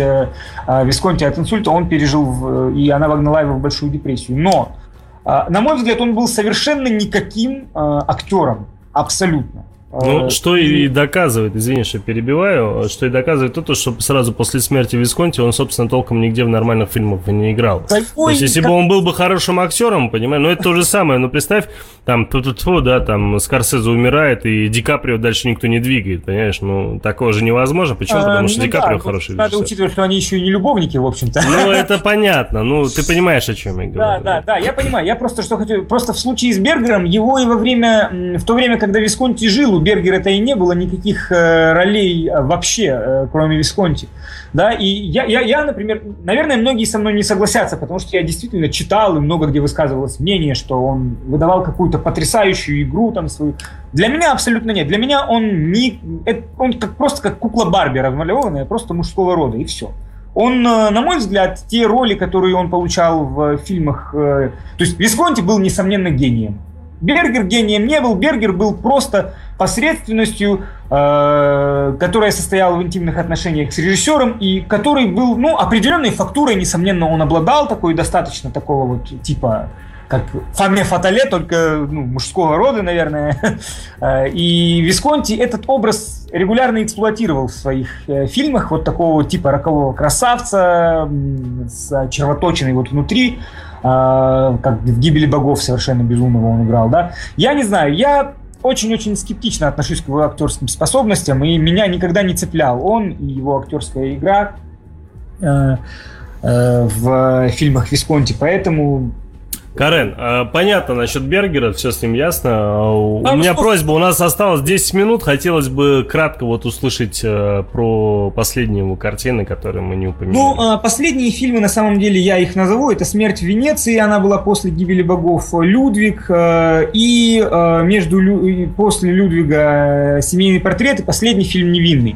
Висконти от инсульта он пережил, и она вогнала его в большую депрессию. Но на мой взгляд, он был совершенно никаким а, актером. Абсолютно. Ну, э, что и доказывает, извини, что перебиваю, что и доказывает то, что сразу после смерти Висконти он, собственно, толком нигде в нормальных фильмах не играл. Да, то есть, если как... бы он был бы хорошим актером, понимаешь, ну, это то же самое, ну, представь, там, ту -ту -ту, да, там, Скорсезе умирает, и Ди Каприо дальше никто не двигает, понимаешь, ну, такого же невозможно. Почему? А, Потому что ну, Ди Каприо да, хороший Надо учитывать, что они еще и не любовники, в общем-то. Ну, это понятно, ну, ты понимаешь, о чем я говорю. Да, да, да, я понимаю, я просто что хочу, просто в случае с Бергером, его и во время, в то время, когда Висконти жил, Бергера-то и не было было никаких э, ролей э, вообще, э, кроме Висконти. Да, и я, я, я, например, наверное, многие со мной не согласятся, потому что я действительно читал и много где высказывалось мнение, что он выдавал какую-то потрясающую игру там свою. Для меня абсолютно нет. Для меня он не, он как просто как кукла Барби размалеванная, просто мужского рода и все. Он, на мой взгляд, те роли, которые он получал в фильмах, то есть Висконти был несомненно гением. Бергер гением не был, Бергер был просто посредственностью, э, которая состояла в интимных отношениях с режиссером и который был, ну, определенной фактурой, несомненно, он обладал такой достаточно такого вот типа как Фаме Фатале, только ну, мужского рода, наверное. (laughs) Э, и Висконти этот образ регулярно эксплуатировал в своих э, фильмах, вот такого типа рокового красавца с червоточиной вот внутри, э, как в «Гибели богов» совершенно безумного он играл, да. Я не знаю, я очень-очень скептично отношусь к его актерским способностям, и меня никогда не цеплял он и его актерская игра э, э, в фильмах Висконти, поэтому Карен, а, понятно насчет Бергера, все с ним ясно. А, у а, меня ну, просьба, у нас осталось 10 минут, хотелось бы кратко вот услышать э, про последние его картины, которые мы не упомянули. Ну, последние фильмы, на самом деле, я их назову, это «Смерть в Венеции», она была после «Гибели богов», «Людвиг» и между после «Людвига» «Семейный портрет» и последний фильм «Невинный».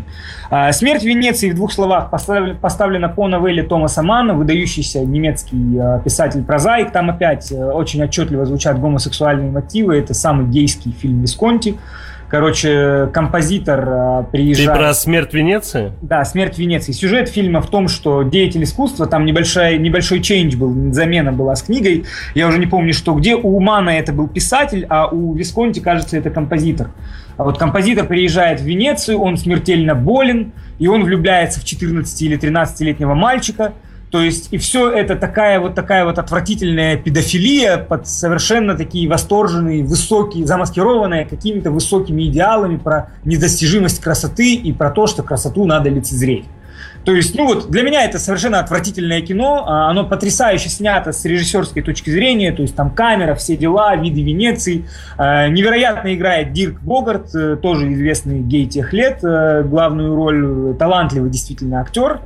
А, «Смерть в Венеции» в двух словах поставлена по новелле Томаса Манна, выдающийся немецкий а, писатель-прозаик. Там опять э, очень отчетливо звучат гомосексуальные мотивы. Это самый гейский фильм Висконти. Короче, композитор а, приезжает... Ты про «Смерть Венеции»? Да, «Смерть Венеции». Сюжет фильма в том, что деятель искусства, там небольшой, небольшой чейндж был, замена была с книгой. Я уже не помню, что где. У Мана это был писатель, а у Висконти, кажется, это композитор. А вот композитор приезжает в Венецию, он смертельно болен, и он влюбляется в 14 или 13-летнего мальчика. То есть, и все это такая вот такая вот отвратительная педофилия под совершенно такие восторженные, высокие, замаскированные какими-то высокими идеалами про недостижимость красоты и про то, что красоту надо лицезреть. То есть, ну вот, для меня это совершенно отвратительное кино, а, оно потрясающе снято с режиссерской точки зрения, то есть там камера, все дела, виды Венеции. А, невероятно играет Дирк Богарт, э, тоже известный гей тех лет, э, главную роль, талантливый действительно актер.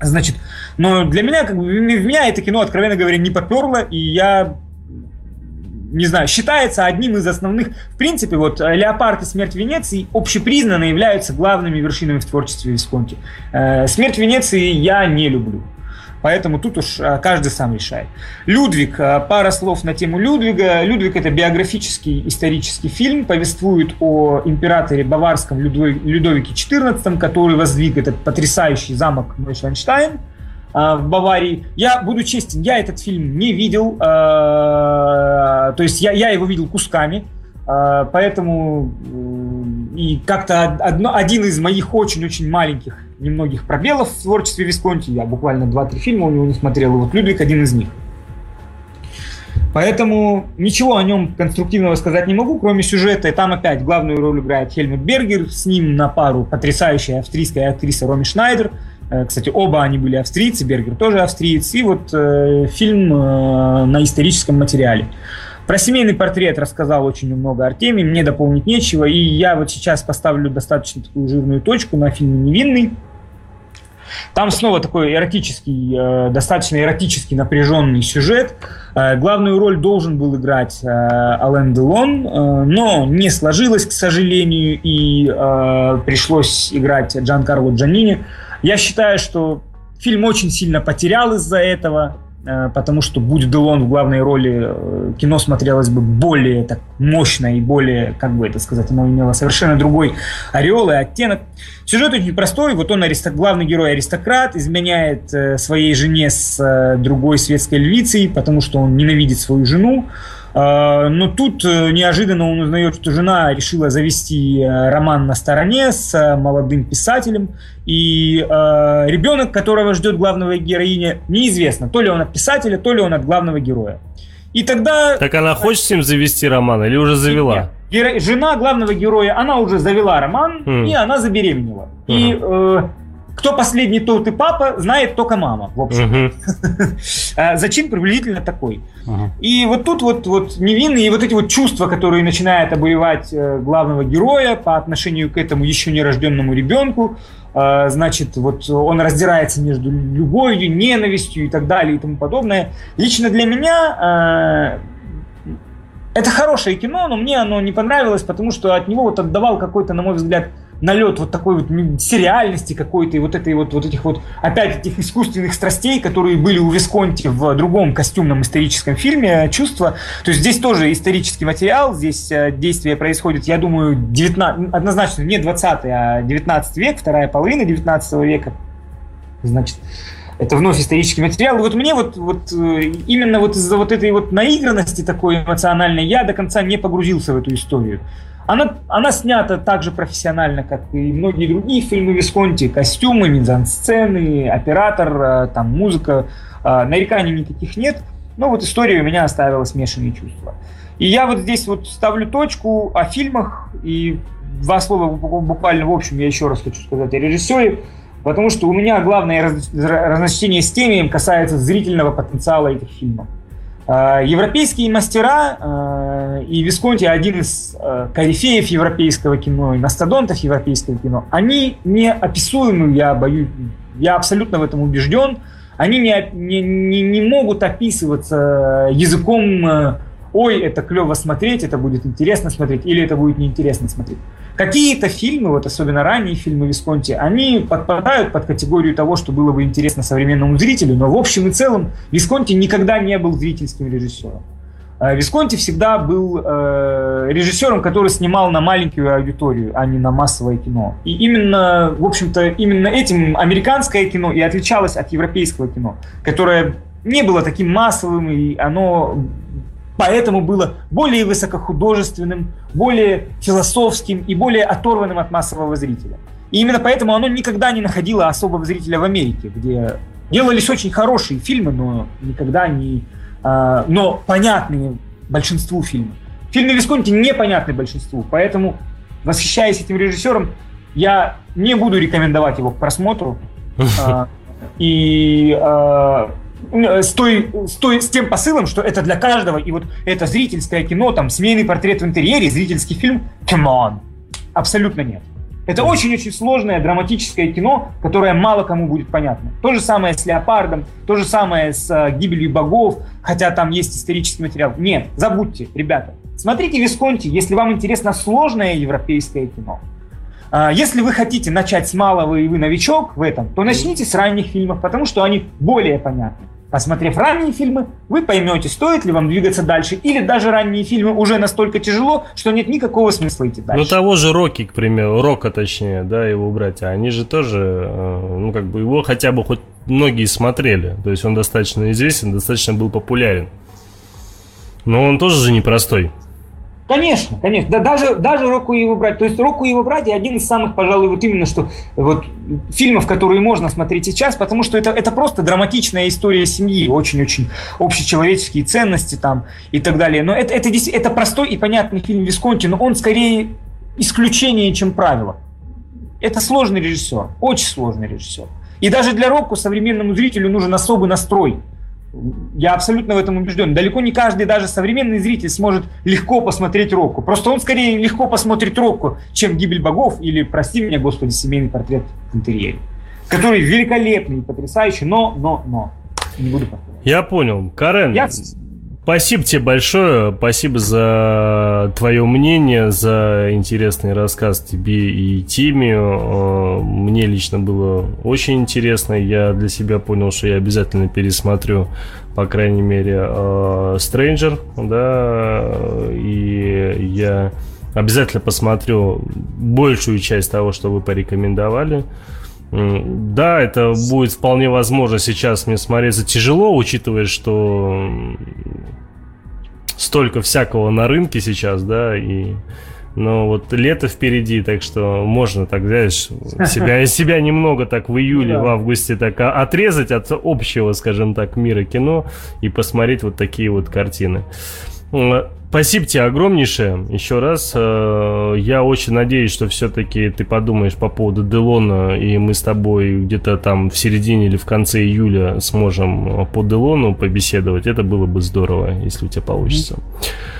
Значит, но для меня, как бы, в меня это кино, откровенно говоря, не поперло, и я не знаю, считается одним из основных... В принципе, вот э, «Леопард» и «Смерть Венеции» общепризнанно являются главными вершинами в творчестве Висконти. Э, «Смерть Венеции» я не люблю. Поэтому тут уж э, каждый сам решает. Людвиг. Пара слов на тему Людвига. Людвиг – это биографический исторический фильм, повествует о императоре баварском Людовике XIV, который воздвиг этот потрясающий замок Нойшванштайн – а, в Баварии. Я буду честен, я этот фильм не видел, а, то есть я, я его видел кусками, а, поэтому и как-то один из моих очень-очень маленьких, немногих пробелов в творчестве Висконти, я буквально 2-3 фильма у него не смотрел, и вот Людвиг один из них. Поэтому ничего о нем конструктивного сказать не могу, кроме сюжета. И там опять главную роль играет Хельмут Бергер, с ним на пару потрясающая австрийская актриса Роми Шнайдер – Э, кстати, оба они были австрийцы, Бергер тоже австриец. И вот э, фильм э, на историческом материале. Про семейный портрет рассказал очень много Артемий, мне дополнить нечего. И я вот сейчас поставлю достаточно такую жирную точку на фильме «Невинный». Там снова такой эротический, э, достаточно эротический напряженный сюжет. Э, главную роль должен был играть э, Ален Делон, э, но не сложилось, к сожалению, и э, пришлось играть Джан Карло Джанини. Я считаю, что фильм очень сильно потерял из-за этого. Э, потому что будь Делон в главной роли, э, кино смотрелось бы более так мощно и более, как бы это сказать, оно имело совершенно другой ореол и оттенок. Сюжет очень простой, вот он аристок, главный герой аристократ, изменяет э, своей жене с другой светской львицей, потому что он ненавидит свою жену, но тут э, неожиданно он узнает, что жена решила завести э, роман на стороне с э, молодым писателем. И ребенок, которого ждет главного героиня, неизвестно, то ли он от писателя, то ли он от главного героя. И тогда... Так она хочет с ним завести роман или уже завела? Нет, жена главного героя, она уже завела роман, mm. и она забеременела. Uh-huh. И э, кто последний, тот и папа, знает только мама, в общем. Uh-huh. (laughs) Зачин приблизительно такой. Uh-huh. И вот тут вот, вот невинные, вот эти вот чувства, которые начинают обуревать э, главного героя по отношению к этому еще нерожденному ребенку, э, значит, вот он раздирается между любовью, ненавистью и так далее и тому подобное. Лично для меня э, это хорошее кино, но мне оно не понравилось, потому что от него вот отдавал какой-то, на мой взгляд, налет вот такой вот сериальности какой-то, и вот этой вот, вот этих вот, опять этих искусственных страстей, которые были у Висконти в другом костюмном историческом фильме «Чувство». То есть здесь тоже исторический материал, здесь э, действие происходит, я думаю, 19, однозначно не 20 а 19 век, вторая половина 19 века. Значит, это вновь исторический материал. И вот мне вот, вот э, именно вот из-за вот этой вот наигранности такой эмоциональной я до конца не погрузился в эту историю. Она, она снята так же профессионально, как и многие другие фильмы Висконти. Костюмы, мизансцены, оператор, э, там музыка. Э, нареканий никаких нет. Но вот история у меня оставила смешанные чувства. И я вот здесь вот ставлю точку о фильмах и два слова буквально в общем я еще раз хочу сказать о режиссере, потому что у меня главное разночтение с темами касается зрительного потенциала этих фильмов. Э, европейские мастера, э, и Висконти один из э, корифеев европейского кино, и мастодонтов европейского кино, они неописуемы, я боюсь, я абсолютно в этом убежден, они не, не, не, не могут описываться языком ой, это клево смотреть, это будет интересно смотреть, или это будет неинтересно смотреть. Какие-то фильмы, вот особенно ранние фильмы Висконти, они подпадают под категорию того, что было бы интересно современному зрителю, но в общем и целом Висконти никогда не был зрительским режиссером. А Висконти всегда был э, режиссером, который снимал на маленькую аудиторию, а не на массовое кино. И именно, в общем-то, именно этим американское кино и отличалось от европейского кино, которое не было таким массовым, и оно поэтому было более высокохудожественным, более философским и более оторванным от массового зрителя. И именно поэтому оно никогда не находило особого зрителя в Америке, где делались очень хорошие фильмы, но никогда не... Э, но понятные большинству фильмов. Фильмы Висконти непонятны большинству, поэтому, восхищаясь этим режиссером, я не буду рекомендовать его к просмотру. Э, (laughs) и э, с, той, с, той, с тем посылом, что это для каждого, и вот это зрительское кино, там, семейный портрет в интерьере, зрительский фильм, come on. Абсолютно нет. Это очень-очень сложное драматическое кино, которое мало кому будет понятно. То же самое с «Леопардом», то же самое с uh, «Гибелью богов», хотя там есть исторический материал. Нет, забудьте, ребята. Смотрите «Висконти», если вам интересно сложное европейское кино. Uh, если вы хотите начать с малого и вы новичок в этом, то начните с ранних фильмов, потому что они более понятны. Посмотрев ранние фильмы, вы поймете, стоит ли вам двигаться дальше, или даже ранние фильмы уже настолько тяжело, что нет никакого смысла идти дальше. Ну того же Рокки, к примеру, Рока точнее, да, его братья, они же тоже, э, ну как бы его хотя бы хоть многие смотрели, то есть он достаточно известен, достаточно был популярен. Но он тоже же непростой. Конечно, конечно. Да, даже, даже Року и его братья. То есть Року и его братья один из самых, пожалуй, вот именно что вот фильмов, которые можно смотреть сейчас, потому что это, это просто драматичная история семьи, очень-очень общечеловеческие ценности там и так далее. Но это, это, это простой и понятный фильм Висконти, но он скорее исключение, чем правило. Это сложный режиссер, очень сложный режиссер. И даже для Рокку современному зрителю нужен особый настрой – я абсолютно в этом убежден. Далеко не каждый, даже современный зритель, сможет легко посмотреть Рокку. Просто он скорее легко посмотрит Рокку, чем «Гибель богов» или, прости меня, господи, «Семейный портрет в интерьере». который великолепный и потрясающий, но, но, но. Не буду повторять. Я понял. Карен, Я... Спасибо тебе большое, спасибо за твое мнение, за интересный рассказ тебе и Тиме. Э, мне лично было очень интересно. Я для себя понял, что я обязательно пересмотрю, по крайней мере, э, Stranger, да, и я обязательно посмотрю большую часть того, что вы порекомендовали. Да, это будет вполне возможно сейчас мне смотреться тяжело, учитывая, что столько всякого на рынке сейчас, да, и но вот лето впереди, так что можно так, знаешь, себя, (laughs) себя немного так в июле, в августе так отрезать от общего, скажем так, мира кино и посмотреть вот такие вот картины. Спасибо тебе огромнейшее. Еще раз. Э, я очень надеюсь, что все-таки ты подумаешь по поводу Делона, и мы с тобой где-то там в середине или в конце июля сможем по Делону побеседовать. Это было бы здорово, если у тебя получится. Mm-hmm.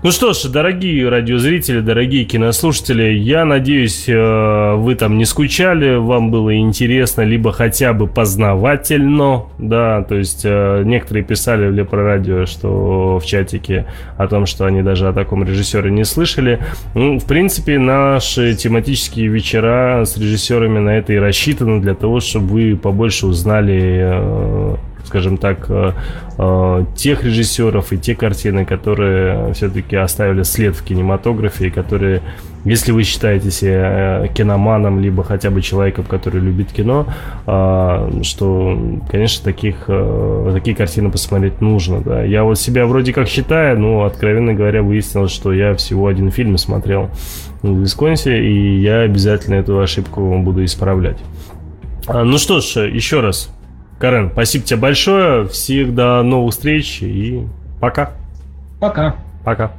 Ну что ж, дорогие радиозрители, дорогие кинослушатели, я надеюсь, э, вы там не скучали, вам было интересно, либо хотя бы познавательно, да, то есть э, некоторые писали в Лепро Радио, что в чатике о том, что они даже о таком режиссере не слышали. Ну, в принципе, наши тематические вечера с режиссерами на это и рассчитаны для того, чтобы вы побольше узнали э, скажем так, э, э, тех режиссеров и те картины, которые все-таки оставили след в кинематографе и которые, если вы считаете себя э, киноманом, либо хотя бы человеком, который любит кино, что, конечно, таких, такие картины посмотреть нужно. Да. Я вот себя вроде как считаю, но, откровенно говоря, выяснилось, что я всего один фильм смотрел в Висконсе, и я обязательно эту ошибку буду исправлять. Ну что ж, еще раз Карен, спасибо тебе большое. Всех до новых встреч и пока. Пока. Пока.